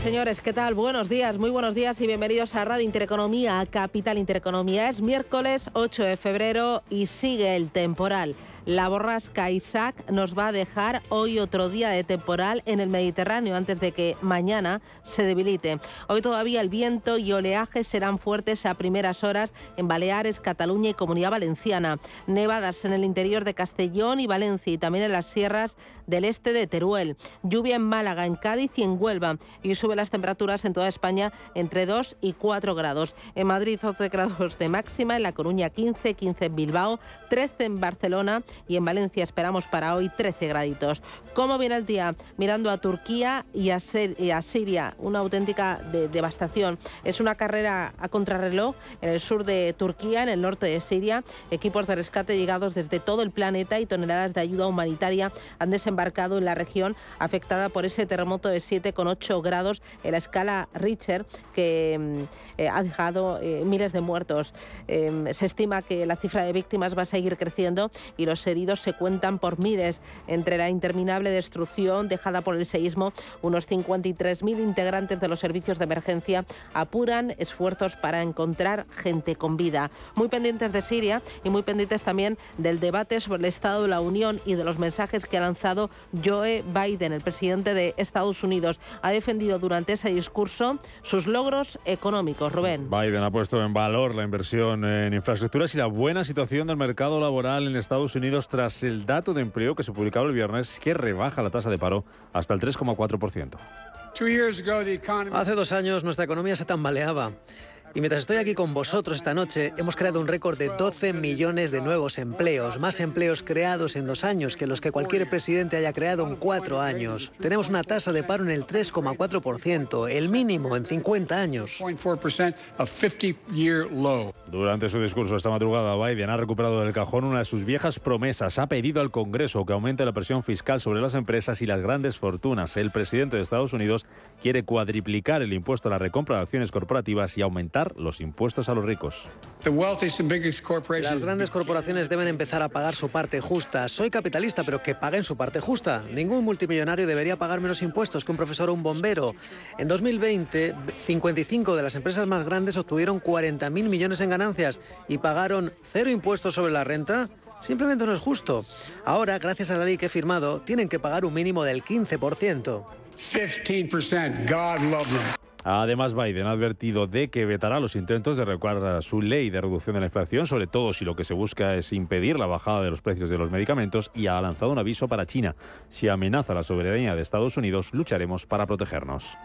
Señores, ¿qué tal? Buenos días, muy buenos días y bienvenidos a Radio Intereconomía, a Capital Intereconomía. Es miércoles 8 de febrero y sigue el temporal. La borrasca Isaac nos va a dejar hoy otro día de temporal en el Mediterráneo antes de que mañana se debilite. Hoy todavía el viento y oleaje serán fuertes a primeras horas en Baleares, Cataluña y Comunidad Valenciana. Nevadas en el interior de Castellón y Valencia y también en las sierras del este de Teruel. Lluvia en Málaga, en Cádiz y en Huelva. Y sube las temperaturas en toda España entre 2 y 4 grados. En Madrid 11 grados de máxima, en La Coruña 15, 15 en Bilbao, 13 en Barcelona y en Valencia esperamos para hoy 13 graditos. ¿Cómo viene el día? Mirando a Turquía y a, Siria, una auténtica devastación. Es una carrera a contrarreloj en el sur de Turquía, en el norte de Siria. Equipos de rescate llegados desde todo el planeta y toneladas de ayuda humanitaria han desembarcado en la región afectada por ese terremoto de 7,8 grados en la escala Richter que mm, eh, ha dejado eh, miles de muertos. Em, se estima que la cifra de víctimas va a seguir creciendo y los heridos se cuentan por miles. Entre la interminable destrucción dejada por el seísmo, unos 53.000 integrantes de los servicios de emergencia apuran esfuerzos para encontrar gente con vida. Muy pendientes de Siria y muy pendientes también del debate sobre el Estado de la Unión y de los mensajes que ha lanzado Joe Biden, el presidente de Estados Unidos. Ha defendido durante ese discurso sus logros económicos. Rubén. Biden ha puesto en valor la inversión en infraestructuras y la buena situación del mercado laboral en Estados Unidos tras el dato de empleo que se publicaba el viernes que rebaja la tasa de paro hasta el 3,4%. Hace dos años nuestra economía se tambaleaba. Y mientras estoy aquí con vosotros esta noche, hemos creado un récord de 12 millones de nuevos empleos, más empleos creados en dos años que los que cualquier presidente haya creado en cuatro años. Tenemos una tasa de paro en el 3,4%, el mínimo en 50 años. Durante su discurso esta madrugada, Biden ha recuperado del cajón una de sus viejas promesas. Ha pedido al Congreso que aumente la presión fiscal sobre las empresas y las grandes fortunas. El presidente de Estados Unidos quiere cuadriplicar el impuesto a la recompra de acciones corporativas y aumentar los impuestos a los ricos. Las grandes corporaciones deben empezar a pagar su parte justa. Soy capitalista, pero que paguen su parte justa. Ningún multimillonario debería pagar menos impuestos que un profesor o un bombero. En 2020, 55 de las empresas más grandes obtuvieron 40.000 millones en ganancias y pagaron cero impuestos sobre la renta. Simplemente no es justo. Ahora, gracias a la ley que he firmado, tienen que pagar un mínimo del 15%. 15%. God love them. Además, Biden ha advertido de que vetará los intentos de recuadrar su ley de reducción de la inflación, sobre todo si lo que se busca es impedir la bajada de los precios de los medicamentos, y ha lanzado un aviso para China. Si amenaza la soberanía de Estados Unidos, lucharemos para protegernos.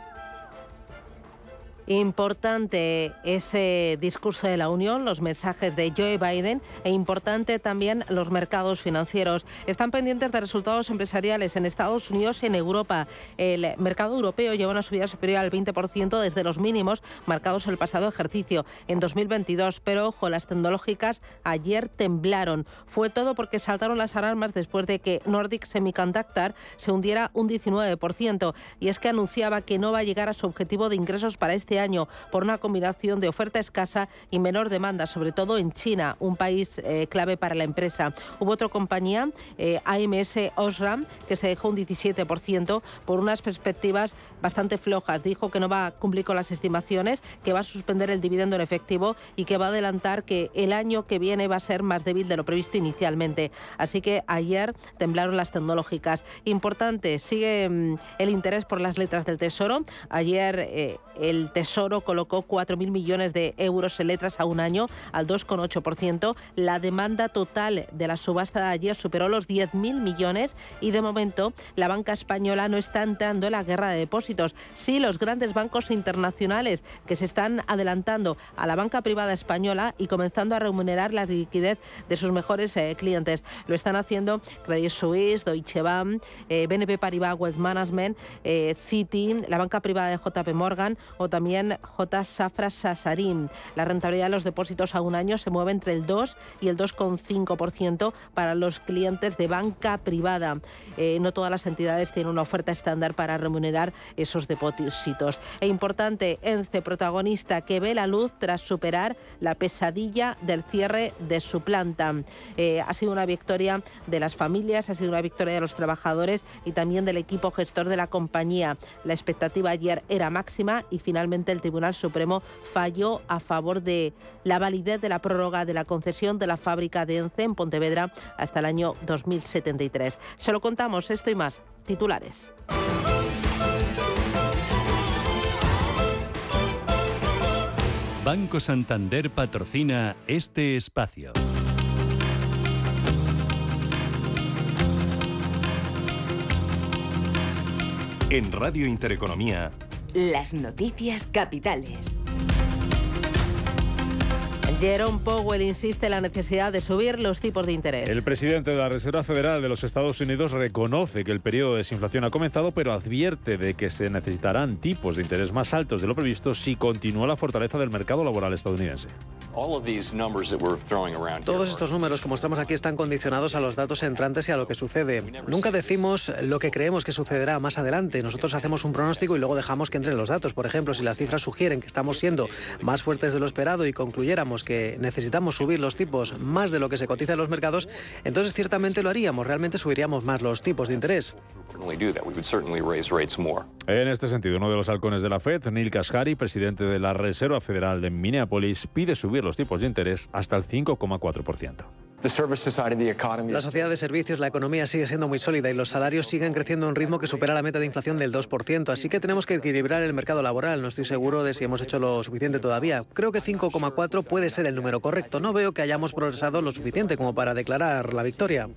Importante ese discurso de la Unión, los mensajes de Joe Biden e importante también los mercados financieros. Están pendientes de resultados empresariales en Estados Unidos y en Europa. El mercado europeo lleva una subida superior al 20% desde los mínimos marcados el pasado ejercicio en 2022, pero ojo, las tecnológicas ayer temblaron. Fue todo porque saltaron las alarmas después de que Nordic Semiconductor se hundiera un 19% y es que anunciaba que no va a llegar a su objetivo de ingresos para este año por una combinación de oferta escasa y menor demanda, sobre todo en China, un país eh, clave para la empresa. Hubo otra compañía, eh, AMS Osram, que se dejó un 17% por unas perspectivas bastante flojas. Dijo que no va a cumplir con las estimaciones, que va a suspender el dividendo en efectivo y que va a adelantar que el año que viene va a ser más débil de lo previsto inicialmente. Así que ayer temblaron las tecnológicas. Importante, sigue mm, el interés por las letras del Tesoro. Ayer eh, el Tesoro Tesoro colocó 4.000 millones de euros en letras a un año, al 2,8%. La demanda total de la subasta de ayer superó los 10.000 millones y de momento la banca española no está entrando en la guerra de depósitos. Sí, los grandes bancos internacionales que se están adelantando a la banca privada española y comenzando a remunerar la liquidez de sus mejores eh, clientes. Lo están haciendo Credit Suisse, Deutsche Bank, eh, BNP Paribas Wealth Management, eh, Citi, la banca privada de JP Morgan o también J. Safra Sasarim. La rentabilidad de los depósitos a un año se mueve entre el 2 y el 2,5% para los clientes de banca privada. Eh, no todas las entidades tienen una oferta estándar para remunerar esos depósitos. E importante, ENCE, protagonista que ve la luz tras superar la pesadilla del cierre de su planta. Eh, ha sido una victoria de las familias, ha sido una victoria de los trabajadores y también del equipo gestor de la compañía. La expectativa ayer era máxima y finalmente el Tribunal Supremo falló a favor de la validez de la prórroga de la concesión de la fábrica de ENCE en Pontevedra hasta el año 2073. Se lo contamos esto y más. Titulares. Banco Santander patrocina este espacio. En Radio Intereconomía. Las noticias capitales. Jerome Powell insiste en la necesidad de subir los tipos de interés. El presidente de la Reserva Federal de los Estados Unidos reconoce que el periodo de desinflación ha comenzado, pero advierte de que se necesitarán tipos de interés más altos de lo previsto si continúa la fortaleza del mercado laboral estadounidense. Todos estos números que mostramos aquí están condicionados a los datos entrantes y a lo que sucede. Nunca decimos lo que creemos que sucederá más adelante. Nosotros hacemos un pronóstico y luego dejamos que entren los datos. Por ejemplo, si las cifras sugieren que estamos siendo más fuertes de lo esperado y concluyéramos que necesitamos subir los tipos más de lo que se cotiza en los mercados, entonces ciertamente lo haríamos. Realmente subiríamos más los tipos de interés. En este sentido, uno de los halcones de la Fed, Neil Kashkari, presidente de la Reserva Federal de Minneapolis, pide subir los tipos de interés hasta el 5,4%. La sociedad de servicios, la economía sigue siendo muy sólida y los salarios siguen creciendo a un ritmo que supera la meta de inflación del 2%, así que tenemos que equilibrar el mercado laboral. No estoy seguro de si hemos hecho lo suficiente todavía. Creo que 5,4 puede ser el número correcto. No veo que hayamos progresado lo suficiente como para declarar la victoria.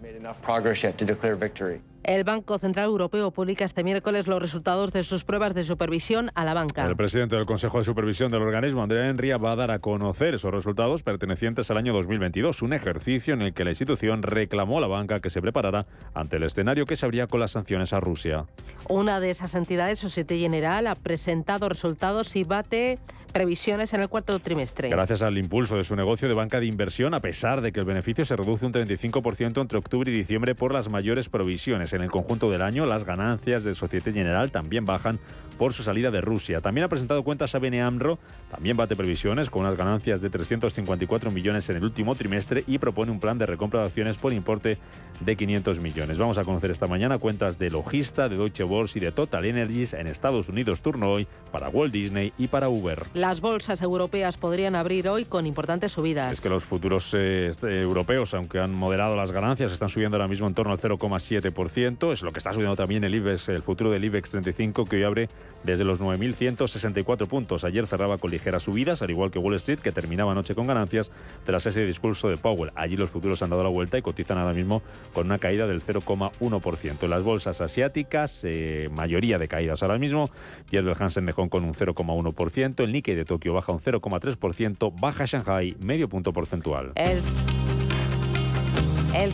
El Banco Central Europeo publica este miércoles los resultados de sus pruebas de supervisión a la banca. El presidente del Consejo de Supervisión del organismo, Andrea Enria, va a dar a conocer esos resultados pertenecientes al año 2022, un ejercicio en el que la institución reclamó a la banca que se preparara ante el escenario que se abría con las sanciones a Rusia. Una de esas entidades, Societe General, ha presentado resultados y bate previsiones en el cuarto trimestre. Gracias al impulso de su negocio de banca de inversión, a pesar de que el beneficio se reduce un 35% entre octubre y diciembre por las mayores provisiones. En el conjunto del año, las ganancias de Societe General también bajan por su salida de Rusia. También ha presentado cuentas a Bene AMRO, también bate previsiones con unas ganancias de 354 millones en el último trimestre y propone un plan de recompra de acciones por importe de 500 millones. Vamos a conocer esta mañana cuentas de Logista, de Deutsche Börse y de Total Energies en Estados Unidos turno hoy para Walt Disney y para Uber. Las bolsas europeas podrían abrir hoy con importantes subidas. Es que los futuros eh, este, europeos, aunque han moderado las ganancias, están subiendo ahora mismo en torno al 0,7%. Es lo que está subiendo también el IBEX, el futuro del IBEX 35, que hoy abre desde los 9.164 puntos. Ayer cerraba con ligeras subidas, al igual que Wall Street, que terminaba anoche con ganancias tras ese discurso de Powell. Allí los futuros han dado la vuelta y cotizan ahora mismo con una caída del 0,1%. Las bolsas asiáticas, eh, mayoría de caídas ahora mismo. Pierde el Hansen de Hong Kong un 0,1%, el Nikkei de Tokio baja un 0,3%, baja Shanghai medio punto porcentual. El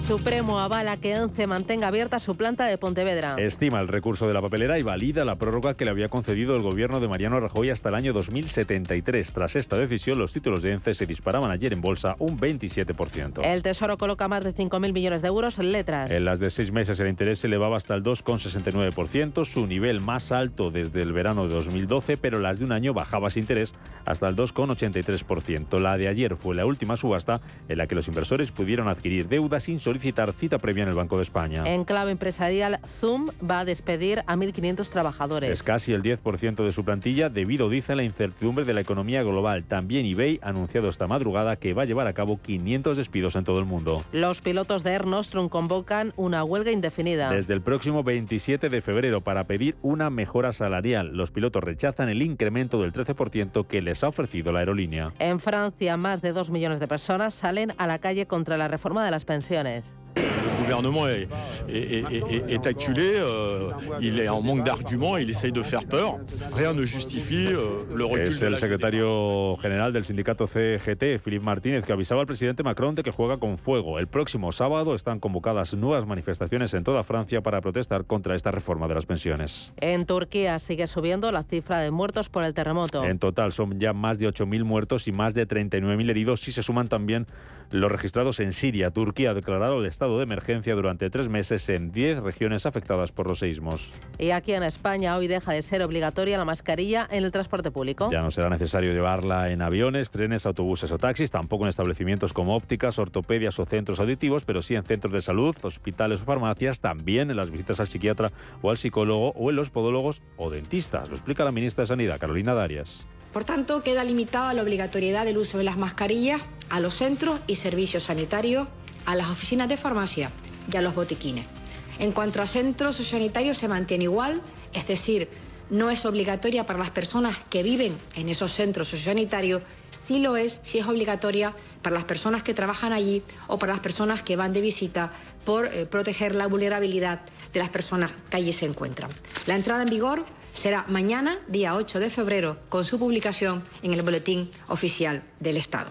Supremo avala que ENCE mantenga abierta su planta de Pontevedra. Estima el recurso de la papelera y valida la prórroga que le había concedido el gobierno de Mariano Rajoy hasta el año 2073. Tras esta decisión, los títulos de ENCE se disparaban ayer en bolsa un 27%. El Tesoro coloca más de 5.000 millones de euros en letras. En las de seis meses el interés se elevaba hasta el 2,69%, su nivel más alto desde el verano de 2012, pero las de un año bajaba ese interés hasta el 2,83%. La de ayer fue la última subasta en la que los inversores pudieron adquirir deudas sin solicitar cita previa en el Banco de España. En clave empresarial, Zoom va a despedir a 1.500 trabajadores. Es casi el 10% de su plantilla debido, dice, a la incertidumbre de la economía global. También eBay ha anunciado esta madrugada que va a llevar a cabo 500 despidos en todo el mundo. Los pilotos de Air Nostrum convocan una huelga indefinida. Desde el próximo 27 de febrero para pedir una mejora salarial. Los pilotos rechazan el incremento del 13% que les ha ofrecido la aerolínea. En Francia, más de 2 millones de personas salen a la calle contra la reforma de las pensiones opciones le gouvernement est, est, acculé, euh, il est en manque d'arguments, il essaye de faire peur. Rien ne justifie euh, le recul. Es el secretario general del sindicato CGT, Philippe Martínez, que avisaba al presidente Macron de que juega con fuego. El próximo sábado están convocadas nuevas manifestaciones en toda Francia para protestar contra esta reforma de las pensiones. En Turquía sigue subiendo la cifra de muertos por el terremoto. En total son ya más de 8.000 muertos y más de 39.000 heridos si se suman también los registrados en Siria. Turquía ha declarado el estado de emergencia durante tres meses en 10 regiones afectadas por los seísmos. Y aquí en España hoy deja de ser obligatoria la mascarilla en el transporte público. Ya no será necesario llevarla en aviones, trenes, autobuses o taxis, tampoco en establecimientos como ópticas, ortopedias o centros auditivos, pero sí en centros de salud, hospitales o farmacias, también en las visitas al psiquiatra o al psicólogo o en los podólogos o dentistas. Lo explica la ministra de Sanidad, Carolina Darias. Por tanto, queda limitada la obligatoriedad del uso de las mascarillas a los centros y servicios sanitarios, a las oficinas de farmacia y a los botiquines. En cuanto a centros sanitarios se mantiene igual, es decir, no es obligatoria para las personas que viven en esos centros sociosanitarios, sí lo es, sí es obligatoria para las personas que trabajan allí o para las personas que van de visita por eh, proteger la vulnerabilidad de las personas que allí se encuentran. La entrada en vigor será mañana, día 8 de febrero, con su publicación en el Boletín Oficial del Estado.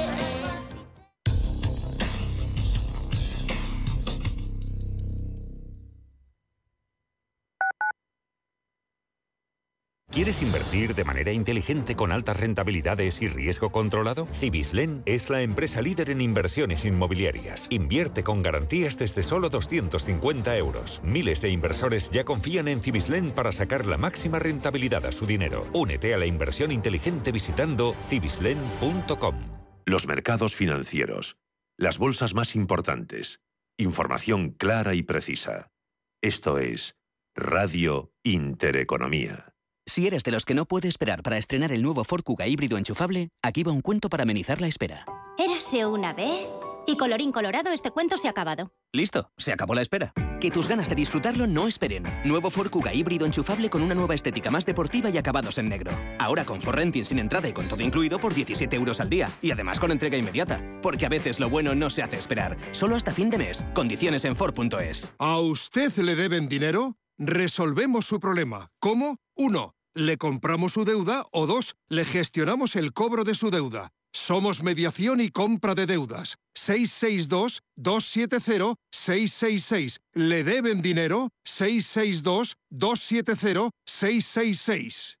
¿Quieres invertir de manera inteligente con altas rentabilidades y riesgo controlado? Cibislen es la empresa líder en inversiones inmobiliarias. Invierte con garantías desde solo 250 euros. Miles de inversores ya confían en Cibislen para sacar la máxima rentabilidad a su dinero. Únete a la inversión inteligente visitando cibislen.com. Los mercados financieros. Las bolsas más importantes. Información clara y precisa. Esto es Radio Intereconomía. Si eres de los que no puede esperar para estrenar el nuevo Ford Kuga híbrido enchufable, aquí va un cuento para amenizar la espera. Érase una vez... Y colorín colorado, este cuento se ha acabado. Listo, se acabó la espera. Que tus ganas de disfrutarlo no esperen. Nuevo Ford Kuga híbrido enchufable con una nueva estética más deportiva y acabados en negro. Ahora con Ford Renting sin entrada y con todo incluido por 17 euros al día. Y además con entrega inmediata. Porque a veces lo bueno no se hace esperar. Solo hasta fin de mes. Condiciones en Ford.es. ¿A usted le deben dinero? Resolvemos su problema. ¿Cómo? 1. Le compramos su deuda o 2. Le gestionamos el cobro de su deuda. Somos mediación y compra de deudas. 662-270-666. ¿Le deben dinero? 662-270-666.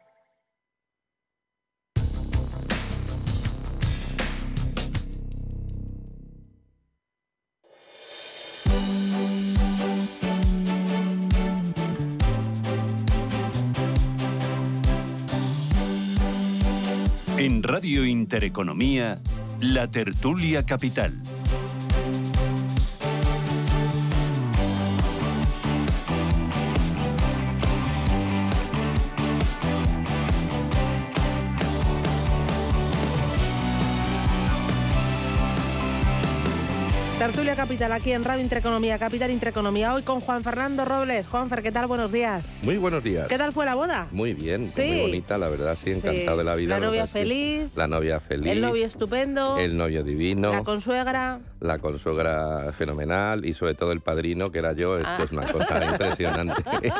En Radio Intereconomía, La Tertulia Capital. Tertulia Capital aquí en Radio Intereconomía, Capital Intereconomía. Hoy con Juan Fernando Robles. Juanfer, ¿qué tal? Buenos días. Muy buenos días. ¿Qué tal fue la boda? Muy bien, Sí. muy bonita, la verdad, sí, encantado de la vida. La novia feliz. La novia feliz. El novio estupendo. El novio divino. La consuegra. La consuegra fenomenal y sobre todo el padrino, que era yo, esto Ah. es una cosa impresionante.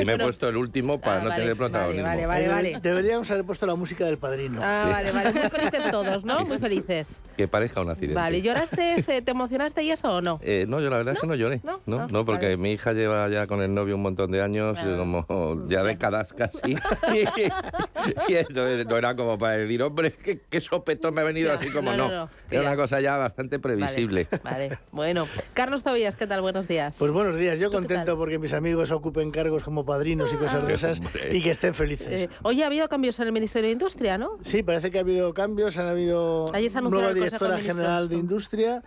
y me he puesto el último para Ah, no vale, tener protagonismo. vale, vale, vale. Eh, Deberíamos haber puesto la música del padrino. Ah, vale, vale. Muy felices todos, ¿no? Muy felices. Que parezca un accidente. Vale, ¿lloraste? se- ¿Te emocionaste y eso o no? Eh, no, yo la verdad es que no lloré. No, No, ah, no, porque vale. mi hija lleva ya con el novio un montón de años, Ah. como ya décadas casi. y entonces no era como para decir, hombre, qué, qué sopetón me ha venido Ya, así como no, no. no, no, Era ya. una cosa ya bastante previsible. Vale, bueno. Carlos Tobías, ¿qué tal? Buenos días. Pues buenos días, yo ¿Tú qué contento porque mis amigos ocupen cargos como padrinos y cosas de esas y que estén felices. Eh, hoy ha habido cambios en el Ministerio de Industria, ¿no? Sí, parece que ha habido cambios, han habido nueva directora de general de Industria,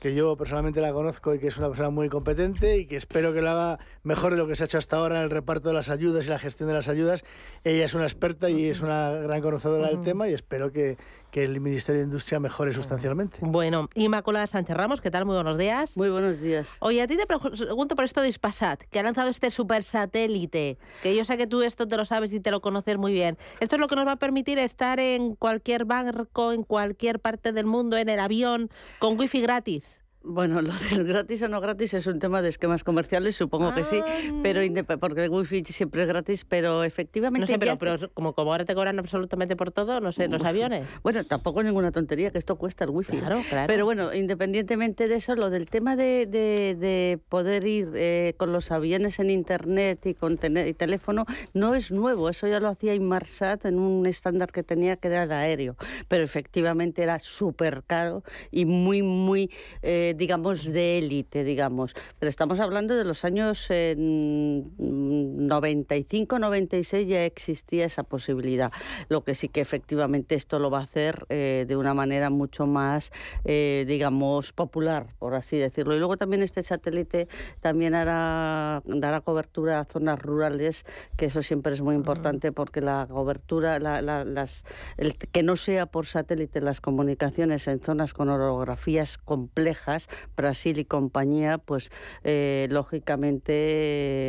que yo personalmente la conozco y que es una persona muy competente y que espero que lo haga mejor de lo que se ha hecho hasta ahora en el reparto de las ayudas y la gestión de las ayudas. Ella es una experta y es una gran conocedora del tema y espero que, que el Ministerio de Industria mejore sustancialmente. Bueno, Inmaculada Sánchez Ramos, ¿qué tal? Muy buenos días. Muy buenos días. Oye, a ti te pregunto por esto de Ispasat, que ha lanzado este super satélite, que yo sé que tú esto te lo sabes y te lo conoces muy bien. Esto es lo que nos va a permitir estar en cualquier barco, en cualquier parte del mundo, en el avión, con wifi gratis. Bueno, lo del gratis o no gratis es un tema de esquemas comerciales, supongo que sí, pero indep- porque el wifi siempre es gratis, pero efectivamente... No sé, pero, pero como, como ahora te cobran absolutamente por todo, no sé, los aviones. Bueno, tampoco es ninguna tontería, que esto cuesta el wifi. Claro, claro. Pero bueno, independientemente de eso, lo del tema de, de- de poder ir eh, con los aviones en internet y con tele- y teléfono no es nuevo. Eso ya lo hacía Inmarsat en un estándar que tenía que era el aéreo. Pero efectivamente era súper caro y muy, muy, eh, digamos, de élite, digamos. Pero estamos hablando de los años eh, 95, 96 ya existía esa posibilidad. Lo que sí que efectivamente esto lo va a hacer eh, de una manera mucho más, eh, digamos, popular, por así decirlo. Y luego también este satélite también hará, dará cobertura a zonas rurales, que eso siempre es muy importante porque la cobertura, la- la- las, el que no sea por satélite las comunicaciones en zonas con orografías complejas, Brasil y compañía, pues eh, lógicamente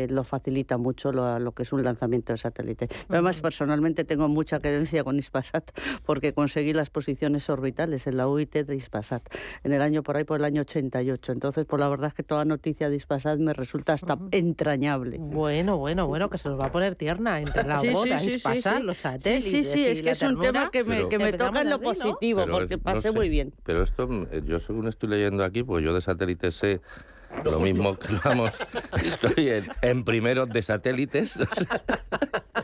eh, lo facilita mucho lo, lo que es un lanzamiento de satélite. Además, personalmente tengo mucha creencia con Ispasat porque conseguí las posiciones orbitales en la UIT de Ispasat en el año por ahí, por el año 88. Entonces, por la verdad es que toda noticia de Ispasat me resulta hasta entrañable. Bueno, bueno, bueno, que se nos va a poner tierna entre la Sí, sí, boda, sí, sí, Ispasat, sí. los satélites sí, sí, es que es un ternura. tema que me, Pero- que me toca en lo positivo, porque no pasé sé, muy bien. Pero esto, mm, yo según estoy leyendo aquí, pues yo de satélites sé lo mismo que vamos, estoy en, en primeros de satélites.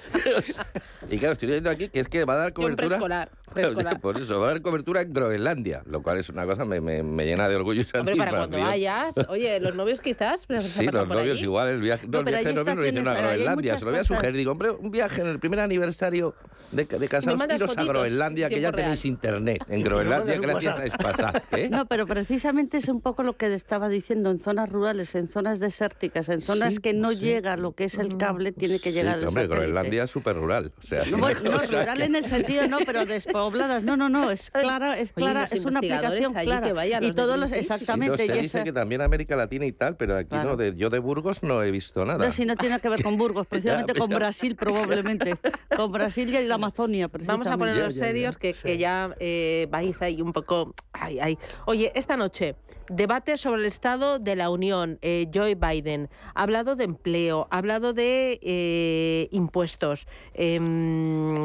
y claro, estoy leyendo aquí que es que va a dar cobertura. preescolar, preescolar. Por eso, va a dar cobertura en Groenlandia, lo cual es una cosa me, me, me llena de orgullo Hombre, para cuando satisfacción. vayas, oye, los novios quizás Sí, los por novios allí. igual, el viaje, no, No, el pero viaje novios no lo dicen a Groenlandia, se lo voy a sugerir. Digo, hombre, un viaje en el primer aniversario de, de casados, iros a Groenlandia, que ya tiempo tenéis real. internet en Groenlandia gracias a Spasat. ¿eh? No, pero precisamente es un poco lo que estaba diciendo, en zonas rurales, en zonas desérticas, en zonas Sí, que no sí. llega lo que es el cable, tiene que Sí, llegar el hombre, satélite. Groenlandia es súper rural. O sea, No, bueno, no, rural que- en el sentido no, pero despobladas. No, no, no, es clara, es Oye, clara, los es una aplicación clara. que vayan, y los todos los. Sí, no, exactamente, se y dice esa- que también América Latina y tal, pero aquí Claro. no, de, yo de Burgos no he visto nada. No, si no tiene que ver con Burgos, precisamente Ya, con. Brasil probablemente, con Brasil y la Amazonia Vamos a precisamente. ponernos serios, que, que ya eh, vais ahí un poco... Ay, ay. Oye, esta noche, debate sobre el estado de la Unión. Eh, Joe Biden ha hablado de empleo, ha hablado de eh, impuestos. Em,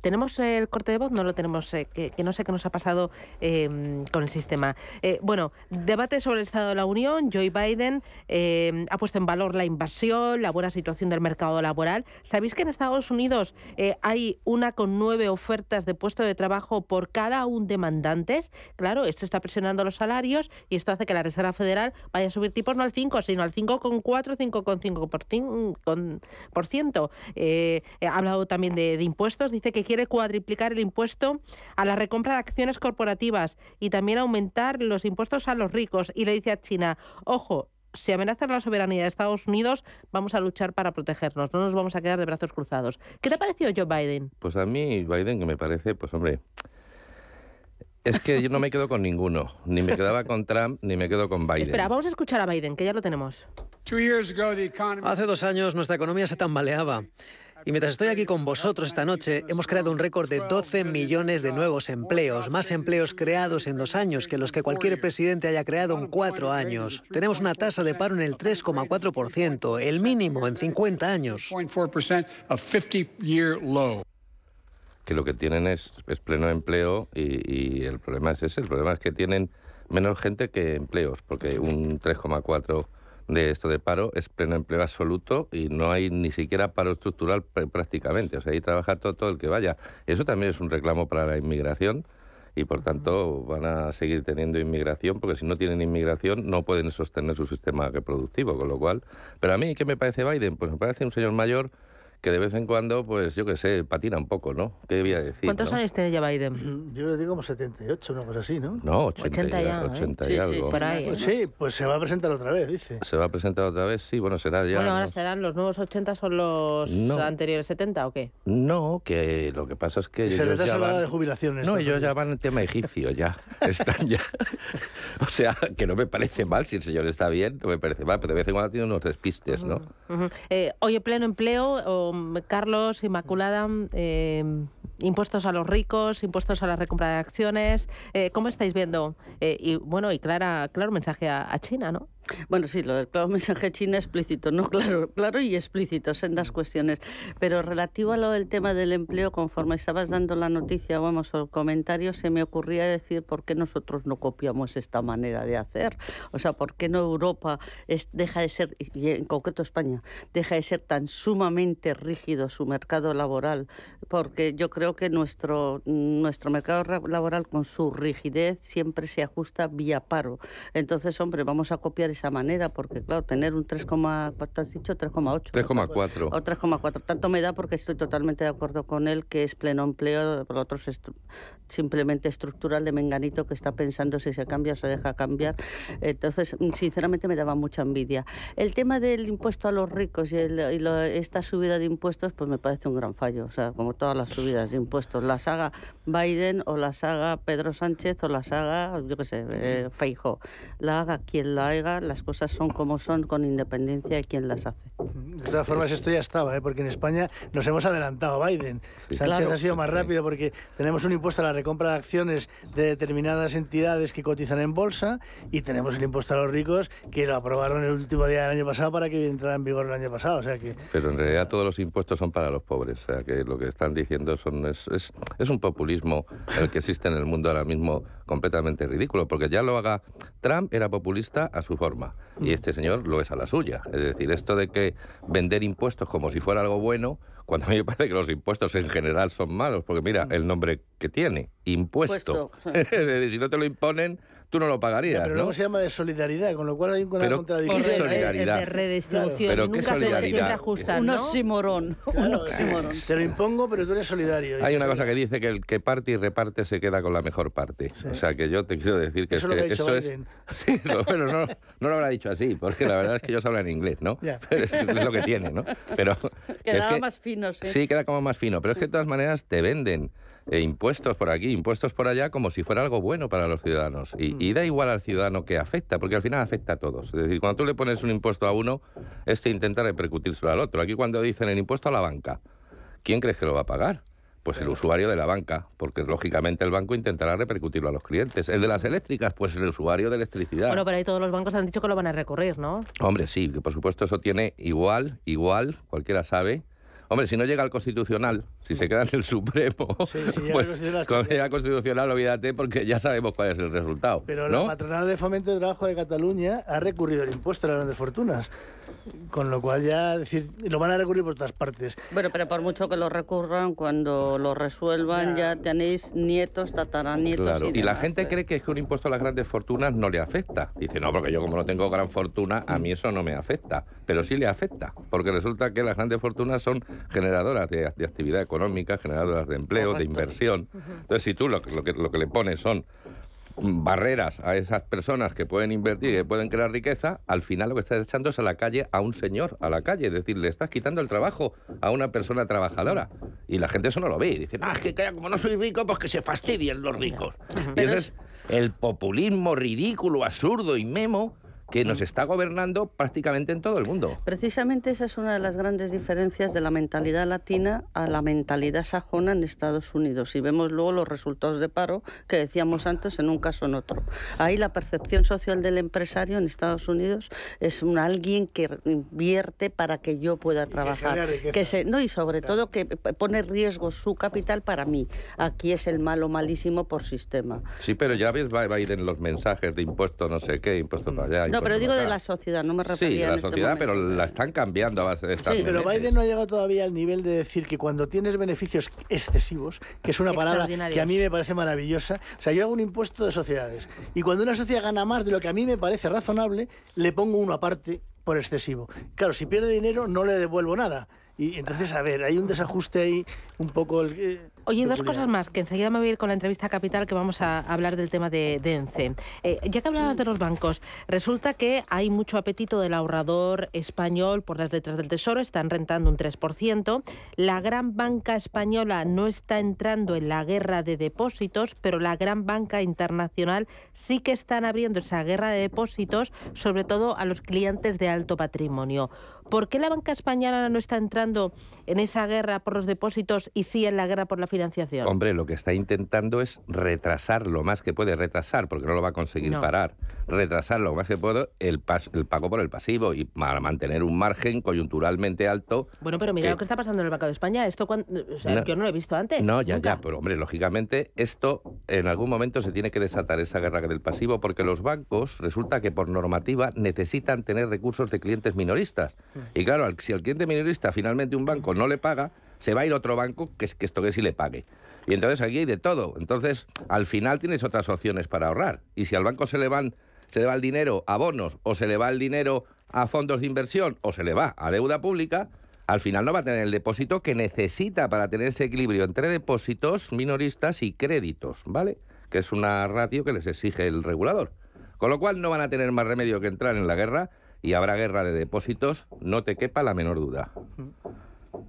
¿Tenemos el corte de voz? No lo tenemos, eh, que, no sé qué nos ha pasado em, con el sistema. Eh, bueno, debate sobre el Estado de la Unión. Joe Biden em, ha puesto en valor la inversión, la buena situación del mercado laboral. ¿Sabéis que en Estados Unidos eh, hay una con nueve ofertas de puesto de trabajo por cada un demandantes? Claro, esto está presionando los salarios y esto hace que la Reserva Federal vaya a subir tipos no al 5, sino al 5,4, 5,5%. por por ciento. Ha hablado también de, de impuestos. Dice que quiere cuadriplicar el impuesto a la recompra de acciones corporativas y también aumentar los impuestos a los ricos. Y le dice a China, ojo, si amenazan la soberanía de Estados Unidos, vamos a luchar para protegernos, no nos vamos a quedar de brazos cruzados. ¿Qué te ha parecido Joe Biden? Pues a mí Biden, que me parece, pues hombre, Es que yo no me quedo con ninguno. Ni me quedaba con Trump, ni me quedo con Biden. Espera, vamos a escuchar a Biden, que ya lo tenemos. Hace dos años nuestra economía se tambaleaba. Y mientras estoy aquí con vosotros esta noche, hemos creado un récord de 12 millones de nuevos empleos, más empleos creados en dos años que los que cualquier presidente haya creado en cuatro años. Tenemos una tasa de paro en el 3,4%, el mínimo en 50 años. Que lo que tienen es, es pleno empleo y, y el problema es ese, el problema es que tienen menos gente que empleos, porque un 3,4 de esto de paro es pleno empleo absoluto y no hay ni siquiera paro estructural prácticamente. O sea, ahí trabaja todo, todo el que vaya. Eso también es un reclamo para la inmigración y por tanto van a seguir teniendo inmigración porque si no tienen inmigración no pueden sostener su sistema reproductivo, con lo cual... Pero a mí, ¿qué me parece Biden? Pues me parece un señor mayor que de vez en cuando, pues yo qué sé, patina un poco, ¿no? ¿Qué voy a decir? ¿Cuántos ¿no? años tiene ya Biden? Yo le digo como 78, una cosa así, ¿no? No, 80, 80 ya, ya, ¿eh? 80 Sí, por ahí. Pues sí, pues se va a presentar otra vez, dice. ¿Se va a presentar otra vez? Sí, bueno, será ya... bueno, ahora ¿no? serán los nuevos 80 son los No. anteriores 70 o qué? No, que lo que pasa es que Se retrasa ya la edad van- de jubilación. en No, ellos ya van en tema egipcio, ya. Están ya. o sea, que no me parece mal, si el señor está bien, no me parece mal, pero de vez en cuando tiene unos despistes, ¿no? Ujú. Eh, oye, pleno empleo, o, mm, Carlos, Inmaculada, eh, impuestos a los ricos, impuestos a la recompra de acciones. eh, ¿Cómo estáis viendo? Eh, y bueno, y clara, claro mensaje a China, ¿no? Bueno, sí, lo del claro mensaje China explícito, no claro, claro y explícito, sendas cuestiones. Pero relativo a lo del tema del empleo, conforme estabas dando la noticia, vamos, o el comentario, se me ocurría decir por qué nosotros no copiamos esta manera de hacer. O sea, por qué no Europa es, deja de ser, y en concreto España, deja de ser tan sumamente rígido su mercado laboral, porque yo creo que nuestro, nuestro mercado ra- laboral con su rigidez siempre se ajusta vía paro. Entonces, hombre, vamos a copiar esa manera, porque claro, tener un 3, ¿cuánto has dicho? 3,8. 3,4. O 3,4. Tanto me da porque estoy totalmente de acuerdo con él que es pleno empleo, por otros estru- simplemente estructural de Menganito que está pensando si se cambia o se deja cambiar. Entonces, mm, sinceramente me daba mucha envidia. El tema del impuesto a los ricos y, el- y lo- esta subida de impuestos, pues me parece un gran fallo. O sea, como todas las subidas de impuestos, las haga Biden o las haga Pedro Sánchez o las haga, yo qué sé, eh, Feijóo. La haga quien la haga, las cosas son como son con independencia de quien las hace. De todas formas, esto ya estaba, ¿eh? porque en España nos hemos adelantado a Biden. Sí. Sánchez Claro. ha sido más rápido porque tenemos un impuesto a la recompra de acciones de determinadas entidades que cotizan en bolsa y tenemos el impuesto a los ricos que lo aprobaron el último día del año pasado para que entrara en vigor el año pasado. O sea que Pero en realidad todos los impuestos son para los pobres. O sea, que lo que están diciendo son, es, es, es un populismo el que existe en el mundo ahora mismo completamente ridículo, porque ya lo haga Trump era populista a su y este señor lo es a la suya. Es decir, esto de que vender impuestos como si fuera algo bueno, cuando a mí me parece que los impuestos en general son malos, porque mira el nombre que tiene, impuesto. Si no te lo imponen, tú no lo pagarías, pero ¿no? luego se llama de solidaridad, con lo cual hay una Pero, contradicción. ¿qué de- solidaridad? de redistribución. Pero nunca se, solidaridad. siempre ajustan, Un ¿no? oxímoron, un Claro, oxímoron. Te lo impongo, pero tú eres solidario. Hay una cosa que dice que el que parte y reparte se queda con la mejor parte. O sea que yo te quiero decir que Eso es lo que, que ha dicho eso es. Sí, lo- bueno, no, no lo habrá dicho así, porque la verdad es que ellos hablan inglés, ¿no? Pero es, es lo que tiene, ¿no? Pero es Quedaba que- más fino, sí. Sí, queda como más fino, pero es que de todas maneras te venden eh, impuestos por aquí, impuestos por allá, como si fuera algo bueno para los ciudadanos. Y, y da igual al ciudadano que afecta, porque al final afecta a todos. Es decir, cuando tú le pones un impuesto a uno, este intenta repercutírselo al otro. Aquí cuando dicen el impuesto a la banca, ¿quién crees que lo va a pagar? Pues el usuario de la banca, porque lógicamente el banco intentará repercutirlo a los clientes. El de las eléctricas, pues el usuario de electricidad. Bueno, pero ahí todos los bancos han dicho que lo van a recurrir, ¿no? Hombre, sí, que por supuesto eso tiene igual, igual, cualquiera sabe. Hombre, si no llega al Constitucional, si se queda en el Supremo, Sí, si llega al pues llega al Constitucional, olvídate, porque ya sabemos cuál es el resultado. Pero ¿no? la patronal de fomento de trabajo de Cataluña ha recurrido al impuesto a las grandes fortunas. Con lo cual ya, decir, lo van a recurrir por otras partes. Bueno, pero por mucho que lo recurran, cuando lo resuelvan ya, tenéis nietos, tataranietos Claro, y y la gente ¿eh? cree que es que un impuesto a las grandes fortunas no le afecta. Dice, no, porque yo como no tengo gran fortuna, a mí eso no me afecta. Pero sí le afecta, porque resulta que las grandes fortunas son generadoras de, de actividad económica, generadoras de empleo, de inversión. Entonces, si tú lo, que- lo que, lo que le pones son barreras a esas personas que pueden invertir y que pueden crear riqueza, al final lo que estás echando es a la calle a un señor, a la calle. Es decir, le estás quitando el trabajo a una persona trabajadora. Y la gente eso no lo ve. Y dice, ah, es que como no soy rico, pues que se fastidien los ricos. Y ese es el populismo ridículo, absurdo y memo que nos está gobernando prácticamente en todo el mundo. Precisamente esa es una de las grandes diferencias de la mentalidad latina a la mentalidad sajona en Estados Unidos. Y vemos luego los resultados de paro que decíamos antes en un caso o en otro. Ahí la percepción social del empresario en Estados Unidos es un alguien que invierte para que yo pueda trabajar. Que, se, no, y sobre todo que pone riesgo su capital para mí. Aquí es el malo malísimo por sistema. Sí, pero ya ves Biden los mensajes de impuesto no sé qué, impuesto para allá pero digo de la sociedad, no me refería Sí, de la este sociedad, pero la están cambiando a base de estas Sí, pero Biden no ha llegado todavía al nivel de decir que cuando tienes beneficios excesivos, que es una palabra que a mí me parece maravillosa, o sea, yo hago un impuesto de sociedades y cuando una sociedad gana más de lo que a mí me parece razonable, le pongo uno aparte por excesivo. Claro, si pierde dinero no le devuelvo nada. Y entonces, a ver, hay un desajuste ahí un poco... Eh, Oye, dos cosas más, que enseguida me voy a ir con la entrevista Capital, que vamos a hablar del tema de, ENCE. Eh, ya que hablabas de los bancos, resulta que hay mucho apetito del ahorrador español por las letras del Tesoro, están rentando un 3%. La gran banca española no está entrando en la guerra de depósitos, pero la gran banca internacional sí que están abriendo esa guerra de depósitos, sobre todo a los clientes de alto patrimonio. ¿Por qué la banca española no está entrando en esa guerra por los depósitos y sí en la guerra por la financiación? Hombre, lo que está intentando es retrasar lo más que puede, retrasar, porque no lo va a conseguir parar, retrasar lo más que puede el, el pago por el pasivo y para mantener un margen coyunturalmente alto. Bueno, pero mira lo que está pasando en el Banco de España. Esto yo no lo he visto antes. No, ya, ya, pero hombre, lógicamente esto en algún momento se tiene que desatar esa guerra del pasivo porque los bancos resulta que por normativa necesitan tener recursos de clientes minoristas. Y claro, si al cliente minorista finalmente un banco no le paga, se va a ir otro banco que, que esto que sí le pague. Y entonces aquí hay de todo. Entonces, al final tienes otras opciones para ahorrar. Y si al banco se le van se le va el dinero a bonos o se le va el dinero a fondos de inversión o se le va a deuda pública, al final no va a tener el depósito que necesita para tener ese equilibrio entre depósitos minoristas y créditos, ¿vale? Que es una ratio que les exige el regulador. Con lo cual no van a tener más remedio que entrar en la guerra y habrá guerra de depósitos, no te quepa la menor duda.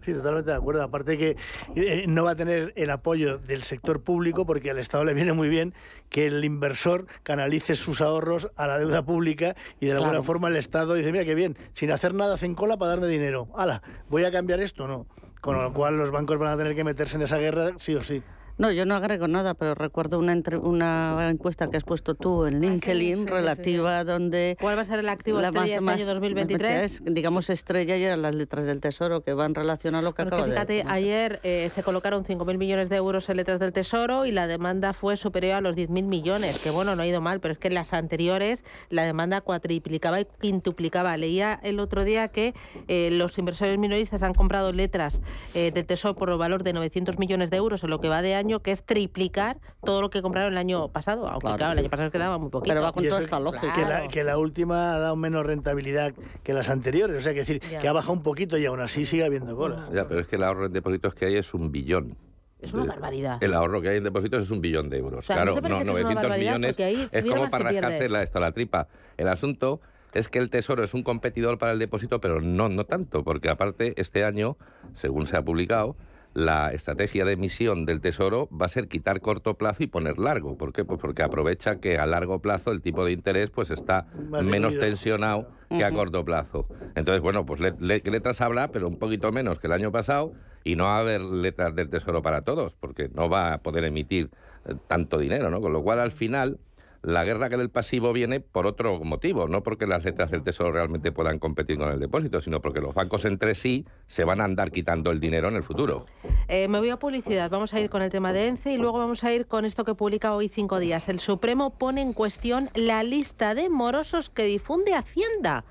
Sí, totalmente de acuerdo. Aparte que eh, no va a tener el apoyo del sector público porque al Estado le viene muy bien que el inversor canalice sus ahorros a la deuda pública y de alguna forma el Estado dice, mira qué bien, sin hacer nada hacen cola para darme dinero. ¡Hala! ¿Voy a cambiar esto? No. Con lo cual los bancos van a tener que meterse en esa guerra sí o sí. No, yo no agrego nada, pero recuerdo una, una encuesta que has puesto tú en ah, LinkedIn relativa a donde... ¿Cuál va a ser el activo la estrella este año 2023? digamos, estrella y eran las letras del Tesoro que van relacionadas a lo que Porque fíjate, ayer eh, se colocaron 5.000 millones de euros en letras del Tesoro y la demanda fue superior a los 10.000 millones, que bueno, no ha ido mal, pero es que en las anteriores la demanda cuatriplicaba y quintuplicaba. Leía el otro día que eh, los inversores minoristas han comprado letras eh, del Tesoro por el valor de 900 millones de euros en lo que va de año que es triplicar todo lo que compraron el año pasado, aunque claro, el año pasado quedaba muy poquito. Pero va con toda esta lógica. Que la, última ha dado menos rentabilidad que las anteriores, o sea, que decir, que ha bajado un poquito y aún así sigue habiendo colas. Ya, pero es que el ahorro en depósitos que hay es un billón. Es una barbaridad. El ahorro que hay en depósitos es un billón de euros. claro, no, 900 millones es como para rascarse la, esto, la tripa. El asunto es que el Tesoro es un competidor para el depósito, pero no, no tanto, porque aparte este año, según se ha publicado, la estrategia de emisión del Tesoro va a ser quitar corto plazo y poner largo. ¿Por qué? Pues porque aprovecha que a largo plazo el tipo de interés pues está menos tensionado que a corto plazo. Entonces, bueno, pues letras habrá, pero un poquito menos que el año pasado y no va a haber letras del Tesoro para todos, porque no va a poder emitir eh, tanto dinero, ¿no? Con lo cual, al final la guerra que del pasivo viene por otro motivo, no porque las letras del Tesoro realmente puedan competir con el depósito, sino porque los bancos entre sí se van a andar quitando el dinero en el futuro. Eh, me voy a publicidad, vamos a ir con el tema de ENCE y luego vamos a ir con esto que publica hoy cinco días. El Supremo pone en cuestión la lista de morosos que difunde Hacienda.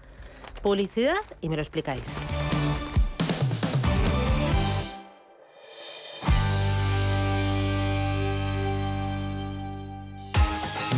Publicidad y me lo explicáis.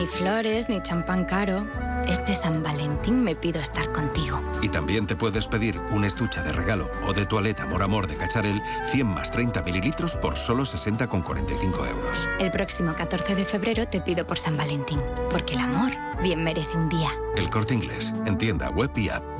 Ni flores, ni champán caro. Este San Valentín me pido estar contigo. Y también te puedes pedir un estuche de regalo o de toaleta Amor Amor de Cacharel 100 más 30 mililitros por solo 60,45 euros. El próximo 14 de febrero te pido por San Valentín, porque el amor bien merece un día. El corte inglés, en tienda web y app.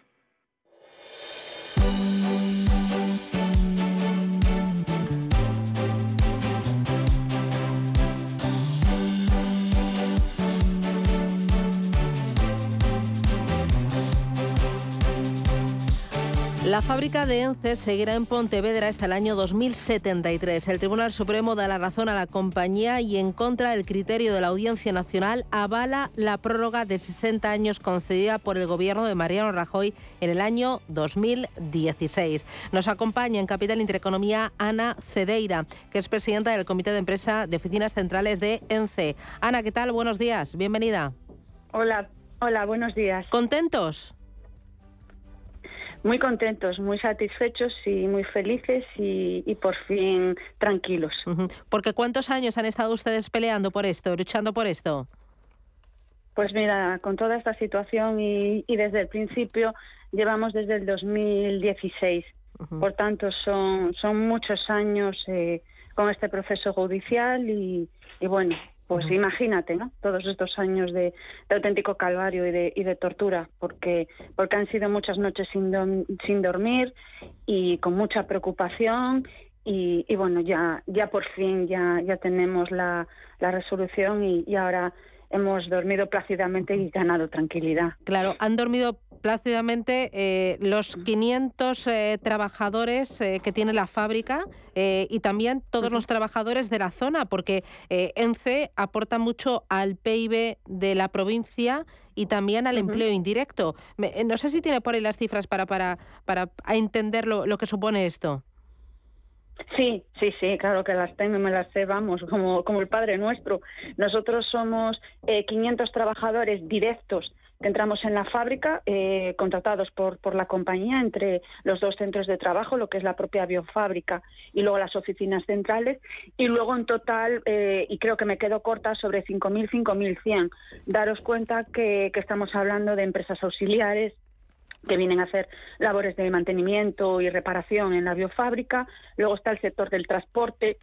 La fábrica de ENCE seguirá en Pontevedra hasta el año 2073. El Tribunal Supremo da la razón a la compañía y en contra del criterio de la Audiencia Nacional avala la prórroga de 60 años concedida por el gobierno de Mariano Rajoy en el año 2016. Nos acompaña en Capital Intereconomía Ana Cedeira, que es presidenta del Comité de Empresa de Oficinas Centrales de ENCE. Ana, ¿qué tal? Buenos días, bienvenida. Hola, hola, buenos días. ¿Contentos? Muy contentos, muy satisfechos y muy felices y, por fin tranquilos. Porque ¿cuántos años han estado ustedes peleando por esto, luchando por esto? Pues mira, con toda esta situación y, desde el principio llevamos desde el 2016. Por tanto, son, son muchos años eh, con este proceso judicial y, y bueno, pues imagínate, ¿no? Todos estos años de, auténtico calvario y de, y de, tortura, porque, porque han sido muchas noches sin, sin dormir y con mucha preocupación y, y, bueno, ya, ya por fin ya, ya tenemos la, la resolución y, y ahora hemos dormido plácidamente y ganado tranquilidad. Claro, han dormido plácidamente eh, los 500 eh, trabajadores eh, que tiene la fábrica y también todos los trabajadores de la zona, porque ENCE aporta mucho al PIB de la provincia y también al empleo indirecto. no sé si tiene por ahí las cifras para, para, para entender lo, lo que supone esto. Sí, sí, sí, claro que las tengo, me las sé, vamos, como, como el Padre Nuestro. Nosotros somos 500 trabajadores directos que entramos en la fábrica, eh, contratados por, por la compañía entre los dos centros de trabajo, lo que es la propia biofábrica y luego las oficinas centrales, y luego en total, eh, y creo que me quedo corta, sobre 5.000, 5.100. Daros cuenta que, que estamos hablando de empresas auxiliares, que vienen a hacer labores de mantenimiento y reparación en la biofábrica. Luego está el sector del transporte,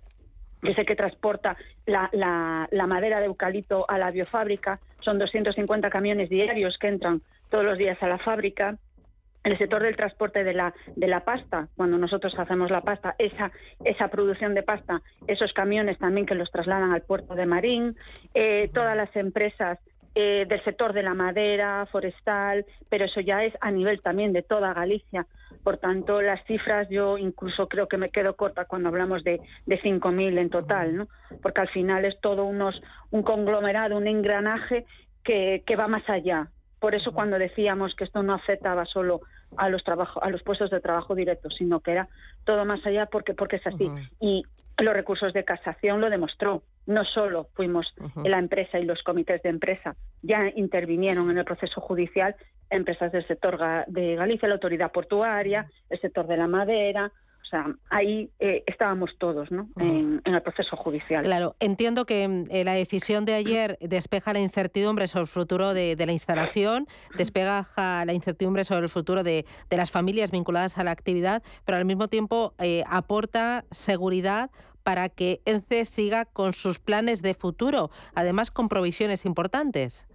que sé que transporta la, la, madera de eucalipto a la biofábrica. Son 250 camiones diarios que entran todos los días a la fábrica. El sector del transporte de la, de la pasta, cuando nosotros hacemos la pasta, esa, esa producción de pasta, esos camiones también que los trasladan al puerto de Marín, eh, todas las empresas eh, del sector de la madera, forestal, pero eso ya es a nivel también de toda Galicia. Por tanto, las cifras yo incluso creo que me quedo corta cuando hablamos de, de 5.000 en total, ¿no? porque al final es todo unos, un conglomerado, un engranaje que, que va más allá. Por eso cuando decíamos que esto no afectaba solo a los trabajo, a los puestos de trabajo directos, sino que era todo más allá porque porque es así. Y los recursos de casación lo demostró. No solo fuimos la empresa y los comités de empresa, ya intervinieron en el proceso judicial empresas del sector de Galicia, la autoridad portuaria, el sector de la madera, o sea, ahí eh, estábamos todos ¿no? en, el proceso judicial. Claro, entiendo que eh, la decisión de ayer despeja la incertidumbre sobre el futuro de, la instalación, despeja la incertidumbre sobre el futuro de, las familias vinculadas a la actividad, pero al mismo tiempo eh, aporta seguridad para que ENCE siga con sus planes de futuro, además con provisiones importantes.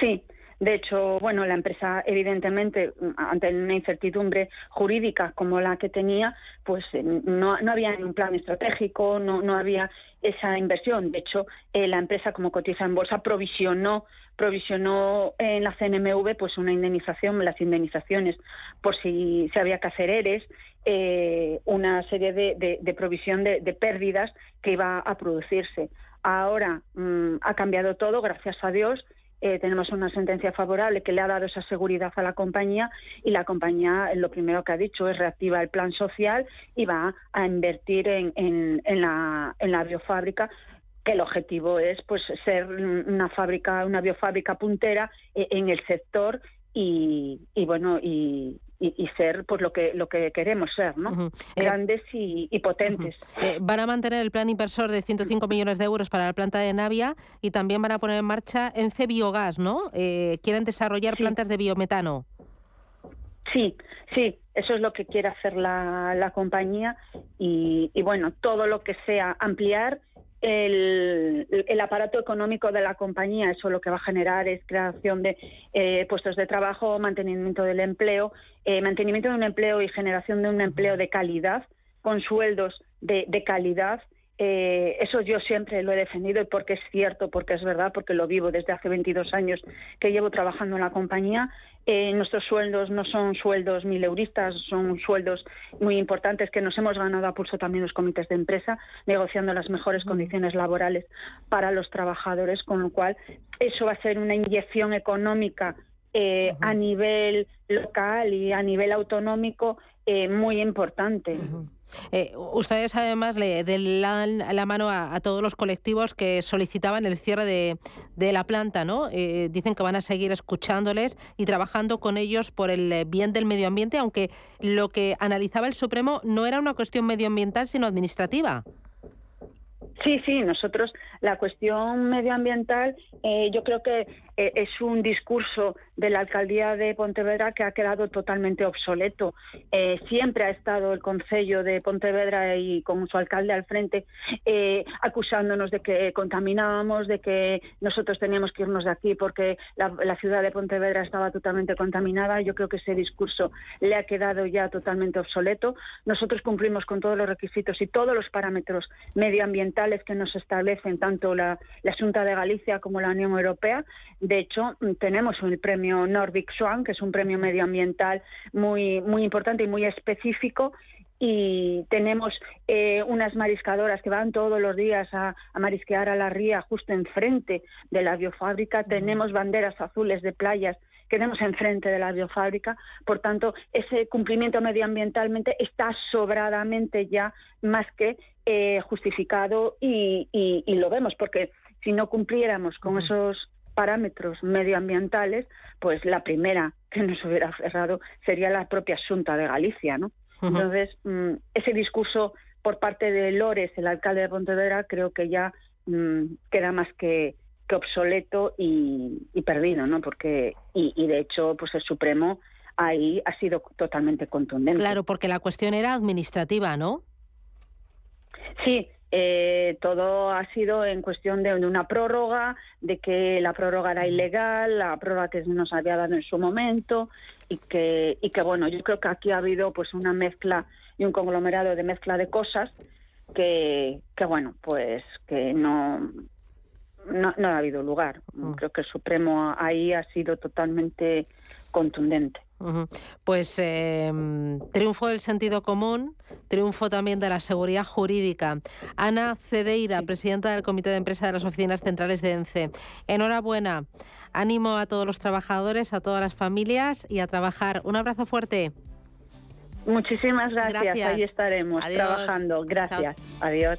Sí, de hecho, bueno, la empresa, evidentemente, ante una incertidumbre jurídica como la que tenía, pues eh, no, no había un plan estratégico, no, no había esa inversión. De hecho, eh, la empresa, como cotiza en bolsa, provisionó provisionó en la CNMV pues una indemnización, las indemnizaciones por si se había que hacer ERES, eh, una serie de, de, provisión de, pérdidas que iba a producirse. Ahora mm, ha cambiado todo, gracias a Dios, eh, tenemos una sentencia favorable que le ha dado esa seguridad a la compañía y la compañía lo primero que ha dicho es reactiva el plan social y va a invertir en, en, la, en la biofábrica que el objetivo es pues ser una fábrica una biofábrica puntera eh, en el sector y, y bueno y, y, ser pues lo que lo que queremos ser, ¿no? Eh, Grandes y, potentes. Eh, van a mantener el plan inversor de 105 millones de euros para la planta de Navia y también van a poner en marcha ENCE Biogás, ¿no? Eh, quieren desarrollar plantas de biometano. Sí, sí, eso es lo que quiere hacer la, la compañía y, y, bueno, todo lo que sea ampliar el, aparato económico de la compañía, eso lo que va a generar es creación de eh, puestos de trabajo, mantenimiento del empleo, eh, mantenimiento de un empleo y generación de un empleo de calidad, con sueldos de, de calidad eh, eso yo siempre lo he defendido y porque es cierto, porque es verdad, porque lo vivo desde hace 22 años que llevo trabajando en la compañía. Eh, nuestros sueldos no son sueldos mileuristas, son sueldos muy importantes que nos hemos ganado a pulso también los comités de empresa, negociando las mejores condiciones laborales para los trabajadores, con lo cual eso va a ser una inyección económica eh, a nivel local y a nivel autonómico muy importante. Eh, ustedes además le dan la mano a, todos los colectivos que solicitaban el cierre de, la planta, ¿no? Eh, dicen que van a seguir escuchándoles y trabajando con ellos por el bien del medio ambiente, aunque lo que analizaba el Supremo no era una cuestión medioambiental, sino administrativa. Sí, sí, nosotros la cuestión medioambiental eh, yo creo que eh, es un discurso de la alcaldía de Pontevedra que ha quedado totalmente obsoleto. Eh, siempre ha estado el Concello de Pontevedra y con su alcalde al frente acusándonos de que contaminábamos, de que nosotros teníamos que irnos de aquí porque la, la ciudad de Pontevedra estaba totalmente contaminada. Yo creo que ese discurso le ha quedado ya totalmente obsoleto. Nosotros cumplimos con todos los requisitos y todos los parámetros medioambientales que nos establecen tanto la, la Junta de Galicia como la Unión Europea. De hecho, mm, tenemos el premio Nordic Swan, que es un premio medioambiental muy, muy importante y muy específico y tenemos eh, unas mariscadoras que van todos los días a, a, marisquear a la ría justo enfrente de la biofábrica. Tenemos banderas azules de playas que tenemos enfrente de la biofábrica. Por tanto, ese cumplimiento medioambientalmente está sobradamente ya más que eh, justificado y, lo vemos, porque si no cumpliéramos con esos parámetros medioambientales, pues la primera que nos hubiera cerrado sería la propia Junta de Galicia, ¿no? Entonces, mm, ese discurso por parte de Lores, el alcalde de Pontevedra, creo que ya mm, queda más que, que obsoleto y, perdido, ¿no? Porque, y, y de hecho, pues el Supremo ahí ha sido totalmente contundente. Claro, porque la cuestión era administrativa, ¿no? Sí, eh, todo ha sido en cuestión de, una prórroga, de que la prórroga era ilegal, la prórroga que nos había dado en su momento y que, y que bueno, yo creo que aquí ha habido pues una mezcla y un conglomerado de mezcla de cosas que, que bueno, pues que no, no, no ha habido lugar. Mm. Creo que el Supremo ahí ha sido totalmente contundente. Pues em, triunfo del sentido común, triunfo también de la seguridad jurídica. Ana Cedeira, presidenta del Comité de Empresa de las Oficinas Centrales de ENCE. Enhorabuena Ánimo a todos los trabajadores, a todas las familias y a trabajar. Un abrazo fuerte. Muchísimas gracias. Ahí estaremos trabajando. Gracias. Adiós.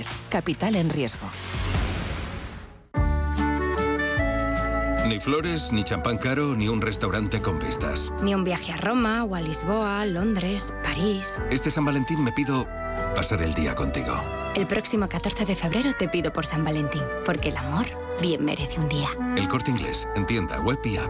Capital en riesgo. Ni flores, ni champán caro, ni un restaurante con vistas. Ni un viaje a Roma o a Lisboa, Londres, París. Este San Valentín me pido pasar el día contigo. El próximo 14 de febrero te pido por San Valentín, porque el amor bien merece un día. El corte inglés, en tienda, web y app.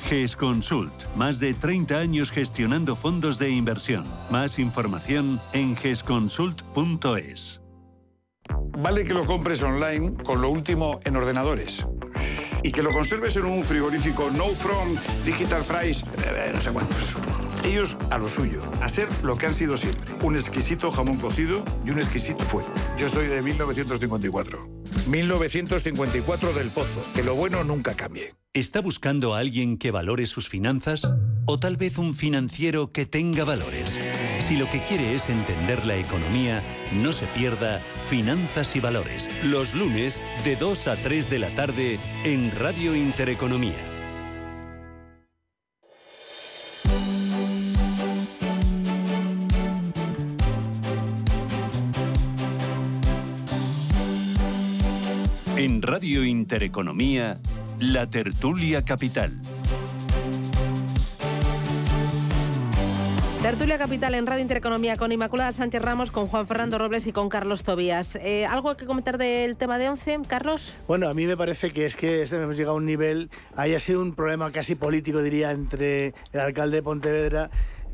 GES Consult. Más de 30 años gestionando fondos de inversión. Más información en gesconsult.es. Vale que lo compres online con lo último en ordenadores. Y que lo conserves en un frigorífico No From Digital Fries, eh, no sé cuántos. Ellos a lo suyo, a ser lo que han sido siempre. Un exquisito jamón cocido y un exquisito fuego. Yo soy de 1954. 1954 del Pozo. Que lo bueno nunca cambie. ¿Está buscando a alguien que valore sus finanzas? ¿O tal vez un financiero que tenga valores? Si lo que quiere es entender la economía, no se pierda Finanzas y Valores, los lunes de 2 a 3 de la tarde en Radio Intereconomía. En Radio Intereconomía, la tertulia capital. Tertulia Capital en Radio Intereconomía con Inmaculada Sánchez Ramos, con Juan Fernando Robles y con Carlos Tobías. Eh, ¿Algo que comentar del tema de once, Carlos? Bueno, a mí me parece que es que este hemos llegado a un nivel, haya sido un problema casi político, diría, entre el alcalde de Pontevedra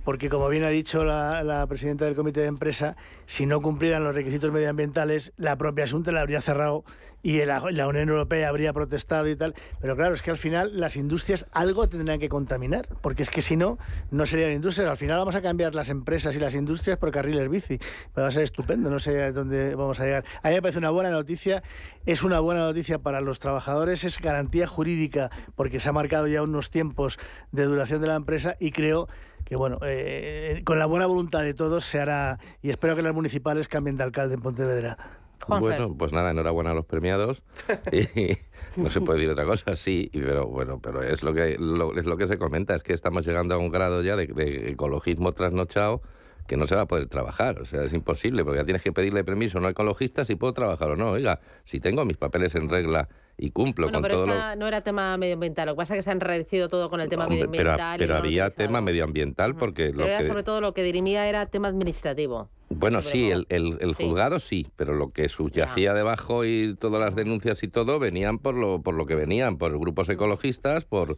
porque como bien ha dicho la, presidenta del comité de empresa, si no cumplieran los requisitos medioambientales, la propia Asunta la habría cerrado y la, Unión Europea habría protestado y tal. Pero claro, es que al final las industrias algo tendrán que contaminar, porque es que si no, no serían industrias. Al final vamos a cambiar las empresas y las industrias por carriles bici. Va a ser estupendo, no sé dónde vamos a llegar. A mí me parece una buena noticia, es una buena noticia para los trabajadores, es garantía jurídica, porque se ha marcado ya unos tiempos de duración de la empresa y creo que bueno, eh, con la buena voluntad de todos se hará y espero que las municipales cambien de alcalde en Pontevedra. Bueno, pues nada, enhorabuena a los premiados. y no se puede decir otra cosa, sí, pero bueno, pero es lo que es lo que se comenta, es que estamos llegando a un grado ya de, de ecologismo trasnochado que no se va a poder trabajar. O sea, es imposible, porque ya tienes que pedirle permiso a un ecologista si puedo trabajar o no. Oiga, si tengo mis papeles en regla y cumplo con pero todo no era tema medioambiental, lo que pasa es que se han enredecido todo con el tema medioambiental. Pero, había tema medioambiental porque... lo era sobre todo lo que dirimía era tema administrativo. Bueno, sí, el, el, juzgado sí, pero lo que subyacía debajo y todas las denuncias y todo venían por lo, por lo que venían, por grupos ecologistas, por,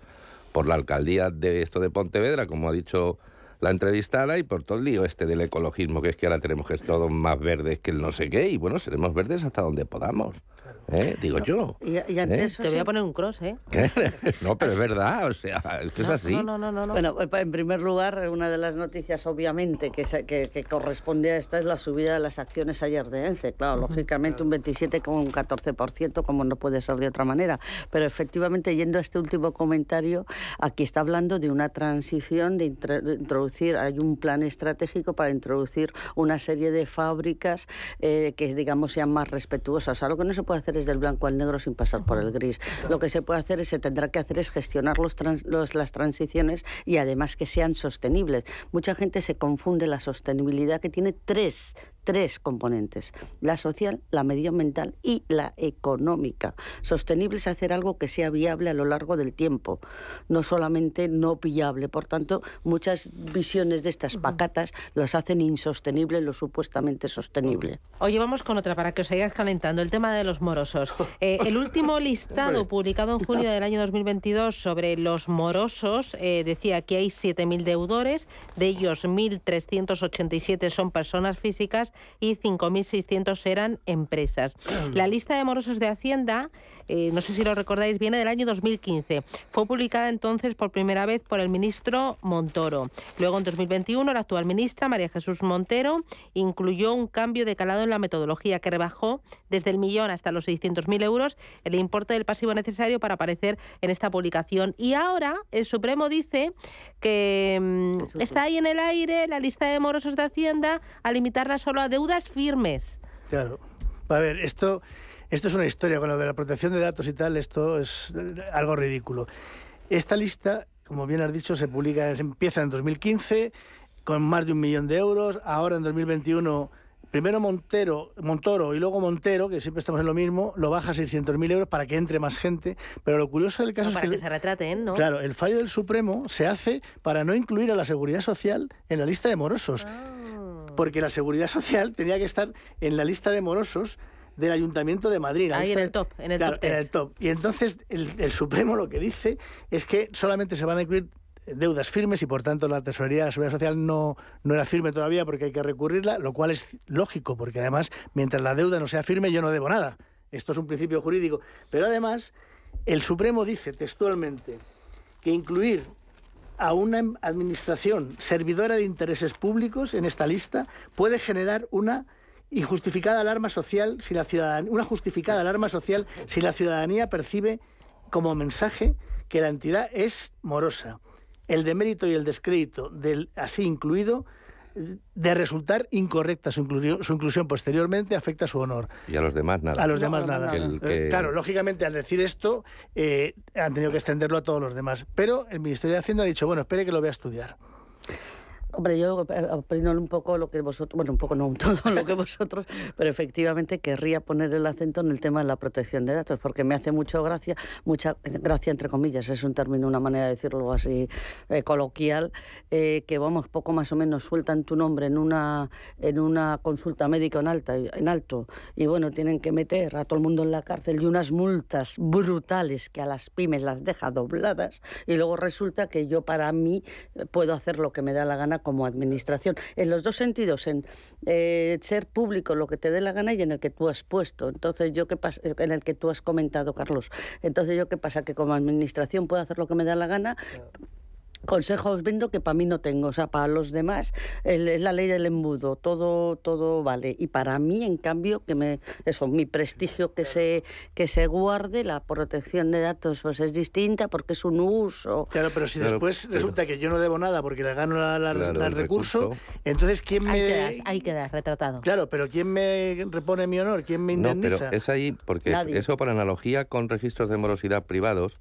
por la alcaldía de esto de Pontevedra, como ha dicho la entrevistada y por todo el lío este del ecologismo, que es que ahora tenemos que ser todos más verdes que el no sé qué, y bueno, seremos verdes hasta donde podamos. ¿Eh? digo yo. Y, antes ¿Eh? te voy a poner un cross, ¿eh? no, pero es verdad, o sea, es que es así. No, no, no, Bueno, eh, en primer lugar, una de las noticias, obviamente, que, que, corresponde a esta es la subida de las acciones ayer de ENCE. Claro, lógicamente un 27,14%, como no puede ser de otra manera. Pero efectivamente, yendo a este último comentario, aquí está hablando de una transición, de, introducir, hay un plan estratégico para introducir una serie de fábricas que, digamos, sean más respetuosas. Algo que no se puede hacer del blanco al negro sin pasar por el gris. Lo que se puede hacer, es, se tendrá que hacer es gestionar los, las transiciones y además que sean sostenibles. Mucha gente se confunde la sostenibilidad que tiene tres tres componentes, la social, la medioambiental y la económica. Sostenible es hacer algo que sea viable a lo largo del tiempo, no solamente no pillable. Por tanto, muchas visiones de estas pacatas los hacen insostenible lo supuestamente sostenible. Oye, vamos con otra para que os sigáis calentando. El tema de los morosos. Eh, el último listado publicado en junio del año 2022 sobre los morosos eh, decía que hay 7.000 deudores, de ellos 1.387 son personas físicas y 5.600 eran empresas. La lista de morosos de Hacienda, eh, no sé si lo recordáis, viene del año 2015. Fue publicada entonces por primera vez por el ministro Montoro. Luego, en 2021, la actual ministra, María Jesús Montero, incluyó un cambio de calado en la metodología que rebajó desde el millón hasta los 600.000 euros el importe del pasivo necesario para aparecer en esta publicación. Y ahora el Supremo dice que mm, está ahí en el aire la lista de morosos de Hacienda a limitarla solo a deudas firmes. Claro. A ver, esto, esto es una historia con lo de la protección de datos y tal, esto es eh, algo ridículo. Esta lista, como bien has dicho, se publica, se empieza en 2015 con más de un millón de euros, ahora en 2021 primero Montero, Montoro y luego Montero, que siempre estamos en lo mismo, lo baja a 600.000 euros para que entre más gente. Pero lo curioso del caso es que... que se retraten, ¿no? Claro, el fallo del Supremo se hace para no incluir a la Seguridad Social en la lista de morosos. Ah. Porque la Seguridad Social tenía que estar en la lista de morosos del Ayuntamiento de Madrid. Ahí en el top, en el top. En el top. Y entonces el, el Supremo lo que dice es que solamente se van a incluir deudas firmes y por tanto la tesorería de la seguridad social no, no era firme todavía porque hay que recurrirla, lo cual es lógico porque además mientras la deuda no sea firme yo no debo nada. Esto es un principio jurídico. Pero además el Supremo dice textualmente que incluir a una administración servidora de intereses públicos en esta lista puede generar una injustificada alarma social si la ciudadanía, una justificada alarma social si la ciudadanía percibe como mensaje que la entidad es morosa el demérito y el descrédito del así incluido de resultar incorrecta su inclusión, su inclusión posteriormente afecta su honor. Y a los demás nada. A los demás nada. Eh, claro, lógicamente al decir esto eh, han tenido que extenderlo a todos los demás. Pero el Ministerio de Hacienda ha dicho, bueno, espere que lo voy a estudiar. Hombre, yo eh, opino un poco lo que vosotros, bueno, un poco no todo lo que vosotros, pero efectivamente querría poner el acento en el tema de la protección de datos, porque me hace mucho gracia, mucha gracia entre comillas, es un término, una manera de decirlo así eh, coloquial, eh, que vamos, poco más o menos sueltan tu nombre en una, en una consulta médica en, alta, en alto, y bueno, tienen que meter a todo el mundo en la cárcel y unas multas brutales que a las pymes las deja dobladas, y luego resulta que yo para mí puedo hacer lo que me da la gana como administración, en los dos sentidos, en eh, ser público lo que te dé la gana y en el que tú has puesto. Entonces, yo qué pasa, en el que tú has comentado, Carlos. Entonces, yo qué pasa, que como administración puedo hacer lo que me da la gana, consejos viendo que para mí no tengo, o sea, para los demás es la ley del embudo, todo todo vale y para mí en cambio que me eso, mi prestigio que se que se guarde, la protección de datos pues es distinta porque es un uso. Claro, pero si después resulta que yo no debo nada porque le gano el recurso, entonces quién me ahí quedas, retratado. Claro, pero quién me repone mi honor, quién me indemniza? No, pero es ahí porque eso por analogía con registros de morosidad privados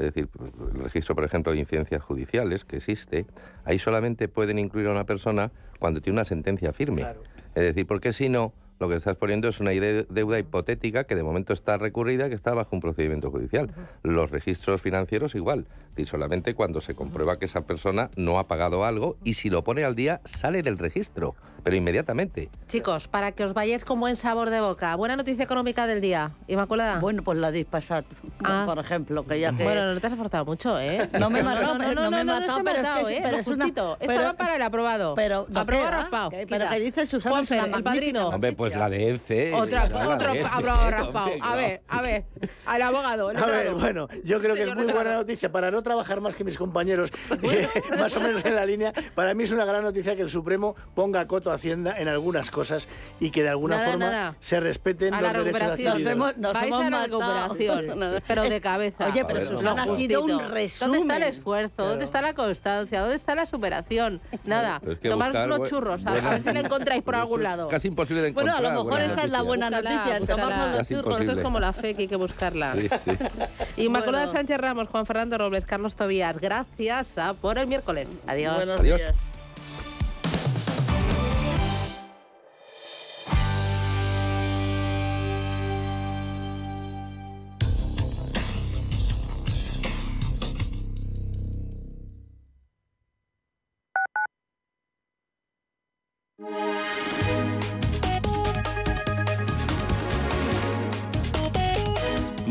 es decir, pues, el registro, por ejemplo, de incidencias judiciales que existe, ahí solamente pueden incluir a una persona cuando tiene una sentencia firme. Es decir, porque si no, lo que estás poniendo es una deuda hipotética que de momento está recurrida, que está bajo un procedimiento judicial. Los registros financieros igual, y solamente cuando se comprueba que esa persona no ha pagado algo y si lo pone al día sale del registro pero inmediatamente. Chicos, para que os vayáis con buen sabor de boca, buena noticia económica del día, Inmaculada. Bueno, pues la dispasat, ah. por ejemplo, que ya que... Bueno, no te has esforzado mucho, ¿eh? No me he matado, no, me he matado, pero, es que, ¿eh? pero es una... Estaba para el aprobado. Pero, aprobado raspado. Pero que dice Susana el padrino. Hombre, pues la de EFE. Otra, otro aprobado raspado. A ver, a ver, al abogado. A ver, bueno, yo creo que es muy buena noticia para no trabajar más que mis compañeros, más o menos en la línea. Para mí es una gran noticia que el Supremo ponga coto a Hacienda en algunas cosas y que de alguna forma se respeten a los la derechos recuperación. Nos hemos, nos Vais hemos a la recuperación, pero de cabeza. Oye, pero Susana ha sido un resumen. ¿Dónde está el esfuerzo? ¿Dónde está la constancia? ¿Dónde está la superación? Nada, tomaros unos churros, a, ver si la encontráis por algún lado. Casi imposible de encontrar. Bueno, a lo mejor esa es la buena noticia, tomarnos los churros. Esto es como la fe que hay que buscarla. Sí, sí. Inmaculada Sánchez Ramos, Juan Fernando Robles, Carlos Tobías, gracias por el miércoles. Adiós. Buenos días.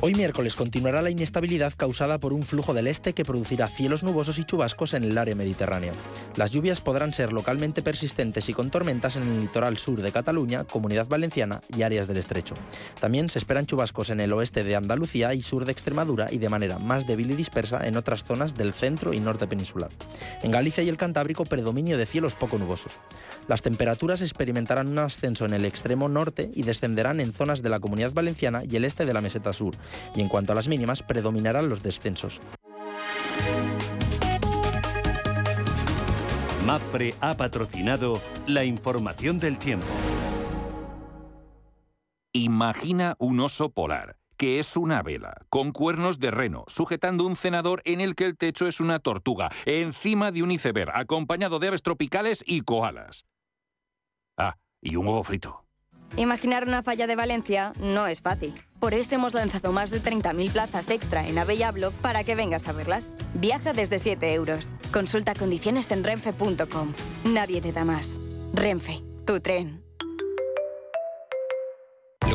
Hoy miércoles continuará la inestabilidad causada por un flujo del este que producirá cielos nubosos y chubascos en el área mediterránea. Las lluvias podrán ser localmente persistentes y con tormentas en el litoral sur de Cataluña, Comunidad Valenciana y áreas del estrecho. También se esperan chubascos en el oeste de Andalucía y sur de Extremadura y de manera más débil y dispersa en otras zonas del centro y norte peninsular. En Galicia y el Cantábrico predominio de cielos poco nubosos. Las temperaturas experimentarán un ascenso en el extremo norte y descenderán en zonas de la Comunidad Valenciana y el este de la meseta sur y en cuanto a las mínimas predominarán los descensos. MAFRE ha patrocinado la información del tiempo. Imagina un oso polar, que es una vela, con cuernos de reno, sujetando un cenador en el que el techo es una tortuga, encima de un iceberg, acompañado de aves tropicales y koalas. Ah, y un huevo frito. Imaginar una falla de Valencia no es fácil. Por eso hemos lanzado más de 30.000 plazas extra en Avellablo para que vengas a verlas. Viaja desde 7 euros. Consulta condiciones en renfe.com. Nadie te da más. Renfe, tu tren.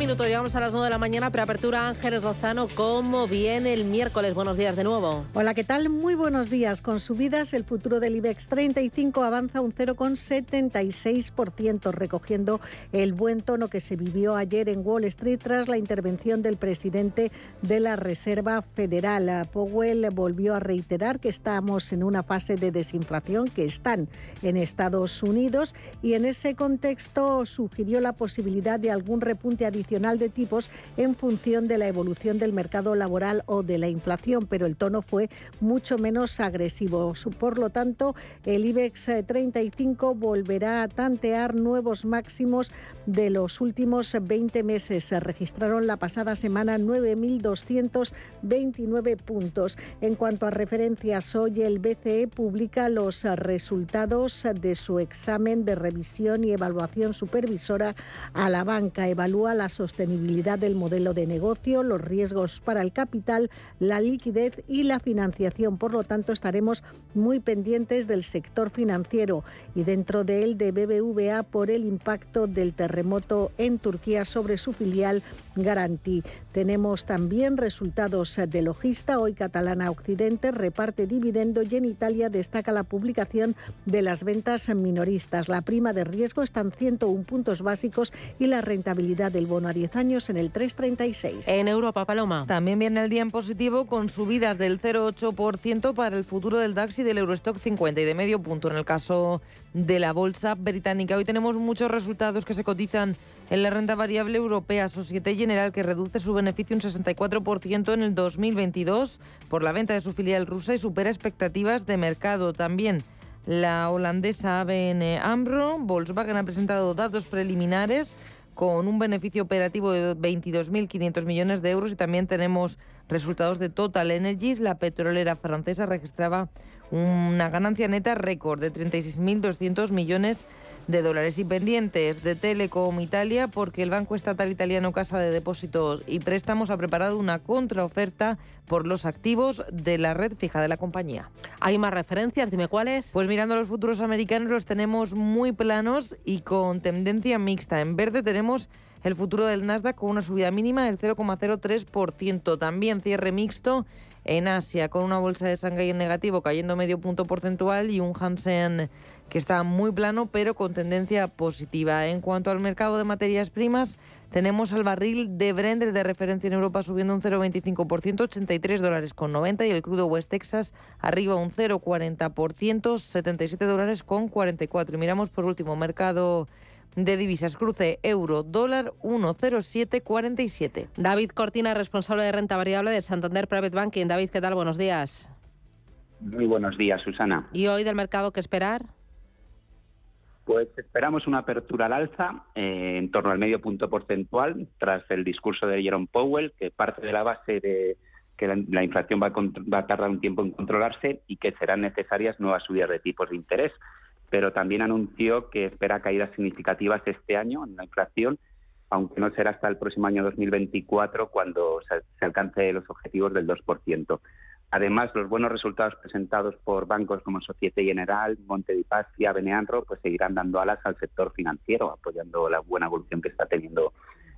Minutos, llegamos a las nueve de la mañana, preapertura Ángeles Rozano, ¿cómo viene el miércoles? Buenos días de nuevo. Hola, ¿qué tal? Muy buenos días. Con subidas, el futuro del IBEX 35 avanza un 0,76%, recogiendo el buen tono que se vivió ayer en Wall Street tras la intervención del presidente de la Reserva Federal. Powell volvió a reiterar que estamos en una fase de desinflación, que están en Estados Unidos, y en ese contexto sugirió la posibilidad de algún repunte adicional de tipos en función de la evolución del mercado laboral o de la inflación, pero el tono fue mucho menos agresivo. Por lo tanto, el IBEX 35 volverá a tantear nuevos máximos de los últimos 20 meses. Se registraron la pasada semana 9.229 puntos. En cuanto a referencias, hoy el BCE publica los resultados de su examen de revisión y evaluación supervisora a la banca. Evalúa la sostenibilidad del modelo de negocio, los riesgos para el capital, la liquidez y la financiación. Por lo tanto, estaremos muy pendientes del sector financiero y dentro de él de BBVA por el impacto del terremoto en Turquía sobre su filial Garanti. Tenemos también resultados de Logista. Hoy Catalana Occidente reparte dividendo y en Italia destaca la publicación de las ventas minoristas. La prima de riesgo está en 101 puntos básicos y la rentabilidad del bono a 10 años en el 3,36. En Europa, Paloma. También viene el día en positivo con subidas del 0,8% para el futuro del DAX y del Eurostock 50 y de medio punto en el caso de la bolsa británica. Hoy tenemos muchos resultados que se cotizan en la renta variable europea. Societe General que reduce su beneficio un 64% en el 2022 por la venta de su filial rusa y supera expectativas de mercado. También la holandesa ABN AMRO, Volkswagen ha presentado datos preliminares con un beneficio operativo de 22.500 millones de euros y también tenemos resultados de Total Energies. La petrolera francesa registraba una ganancia neta récord de 36.200 millones de dólares y pendientes de Telecom Italia porque el Banco Estatal Italiano Casa de Depósitos y Préstamos ha preparado una contraoferta por los activos de la red fija de la compañía. ¿Hay más referencias? Dime cuáles. Pues mirando los futuros americanos los tenemos muy planos y con tendencia mixta. En verde tenemos el futuro del Nasdaq con una subida mínima del 0,03%. También cierre mixto en Asia, con una bolsa de Shanghái en negativo cayendo medio punto porcentual y un Hansen que está muy plano pero con tendencia positiva. En cuanto al mercado de materias primas, tenemos al barril de Brent, de referencia en Europa, subiendo un 0,25%, 83 dólares con 90, y el crudo West Texas arriba un 0,40%, 77 dólares con 44. Y miramos por último mercado de divisas cruce euro dólar 10747. David Cortina, responsable de renta variable de Santander Private Banking. David, ¿qué tal? Buenos días. Muy buenos días, Susana. ¿Y hoy del mercado qué esperar? Pues esperamos una apertura al alza eh, en torno al medio punto porcentual tras el discurso de Jerome Powell, que parte de la base de que la, inflación va a, va a tardar un tiempo en controlarse y que serán necesarias nuevas subidas de tipos de interés pero también anunció que espera caídas significativas este año en la inflación, aunque no será hasta el próximo año 2024 cuando se, se alcance los objetivos del 2%. Además, los buenos resultados presentados por bancos como Societe General, Monte di Paschi, Beneanro, pues seguirán dando alas al sector financiero, apoyando la buena evolución que está teniendo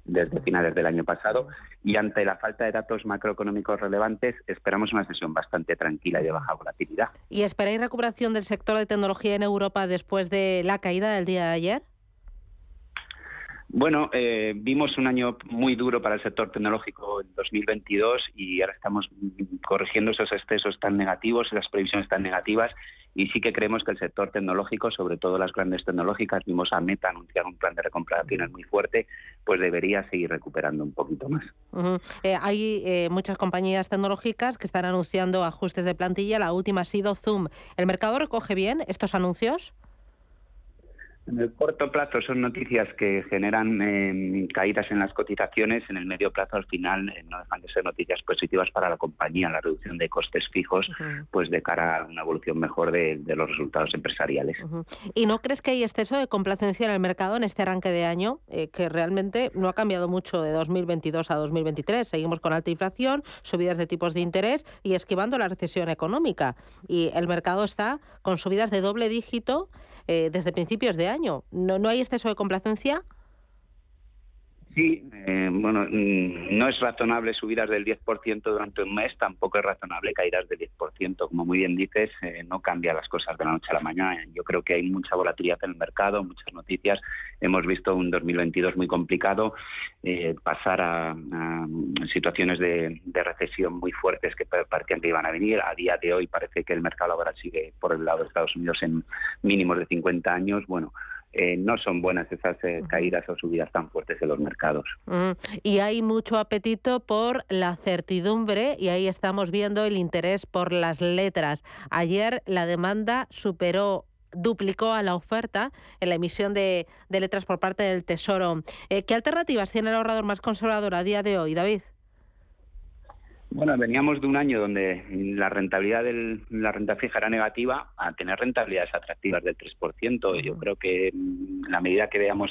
desde finales del año pasado y ante la falta de datos macroeconómicos relevantes esperamos una sesión bastante tranquila y de baja volatilidad. ¿Y esperáis recuperación del sector de tecnología en Europa después de la caída del día de ayer? Bueno, eh, vimos un año muy duro para el sector tecnológico en 2022 y ahora estamos corrigiendo esos excesos tan negativos, esas previsiones tan negativas y sí que creemos que el sector tecnológico, sobre todo las grandes tecnológicas, vimos a Meta anunciar un plan de recompraciones muy fuerte, pues debería seguir recuperando un poquito más. Eh, hay eh, muchas compañías tecnológicas que están anunciando ajustes de plantilla. La última ha sido Zoom. ¿El mercado recoge bien estos anuncios? En el corto plazo son noticias que generan eh, caídas en las cotizaciones, en el medio plazo al final eh, no dejan de ser noticias positivas para la compañía, la reducción de costes fijos, pues de cara a una evolución mejor de, los resultados empresariales. ¿Y no crees que hay exceso de complacencia en el mercado en este arranque de año, eh, que realmente no ha cambiado mucho de 2022 a 2023? Seguimos con alta inflación, subidas de tipos de interés y esquivando la recesión económica. Y el mercado está con subidas de doble dígito eh, desde principios de año. ¿No, ¿No hay exceso de complacencia? Sí, eh, bueno, mm, no es razonable subidas del 10% durante un mes, tampoco es razonable caídas del 10%. Como muy bien dices, eh, no cambia las cosas de la noche a la mañana. Yo creo que hay mucha volatilidad en el mercado, muchas noticias. Hemos visto un 2022 muy complicado, eh, pasar a, situaciones de, de, recesión muy fuertes que parecían que iban a venir. A día de hoy parece que el mercado ahora sigue por el lado de Estados Unidos en mínimos de 50 años. Bueno, eh, no son buenas esas eh, caídas o subidas tan fuertes en los mercados. Mm, y hay mucho apetito por la certidumbre y ahí estamos viendo el interés por las letras. Ayer la demanda superó duplicó a la oferta en la emisión de, letras por parte del Tesoro. Eh, ¿Qué alternativas tiene el ahorrador más conservador a día de hoy, David? Bueno, veníamos de un año donde la rentabilidad de la renta fija era negativa a tener rentabilidades atractivas del 3%. Yo creo que en la medida que veamos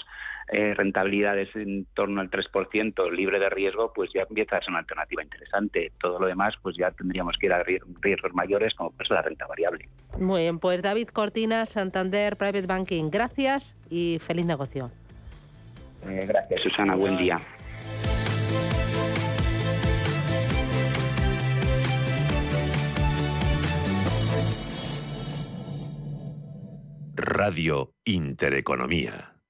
eh, rentabilidades en torno al 3% libre de riesgo, pues ya empieza a ser una alternativa interesante. Todo lo demás, pues ya tendríamos que ir a riesgos mayores como por eso la renta variable. Muy bien, pues David Cortina, Santander Private Banking, gracias y feliz negocio. Eh, gracias, Susana. Buen día. Radio Intereconomía.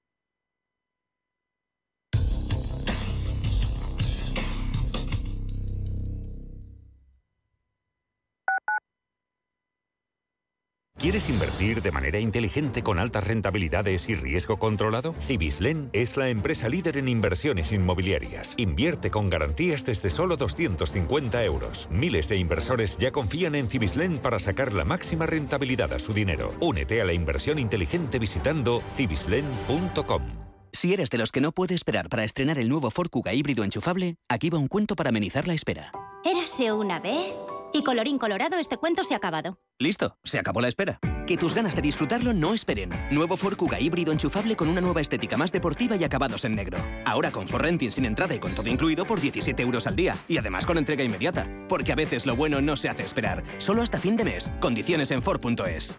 ¿Quieres invertir de manera inteligente con altas rentabilidades y riesgo controlado? Cibislen es la empresa líder en inversiones inmobiliarias. Invierte con garantías desde solo 250 euros. Miles de inversores ya confían en Cibislen para sacar la máxima rentabilidad a su dinero. Únete a la inversión inteligente visitando cibislen.com. Si eres de los que no puede esperar para estrenar el nuevo Ford Kuga híbrido enchufable, aquí va un cuento para amenizar la espera. Érase una vez y colorín colorado, este cuento se ha acabado. Listo, se acabó la espera. Que tus ganas de disfrutarlo no esperen. Nuevo Ford Kuga híbrido enchufable con una nueva estética más deportiva y acabados en negro. Ahora con Renting sin entrada y con todo incluido por 17 euros al día. Y además con entrega inmediata. Porque a veces lo bueno no se hace esperar. Solo hasta fin de mes. Condiciones en Ford.es.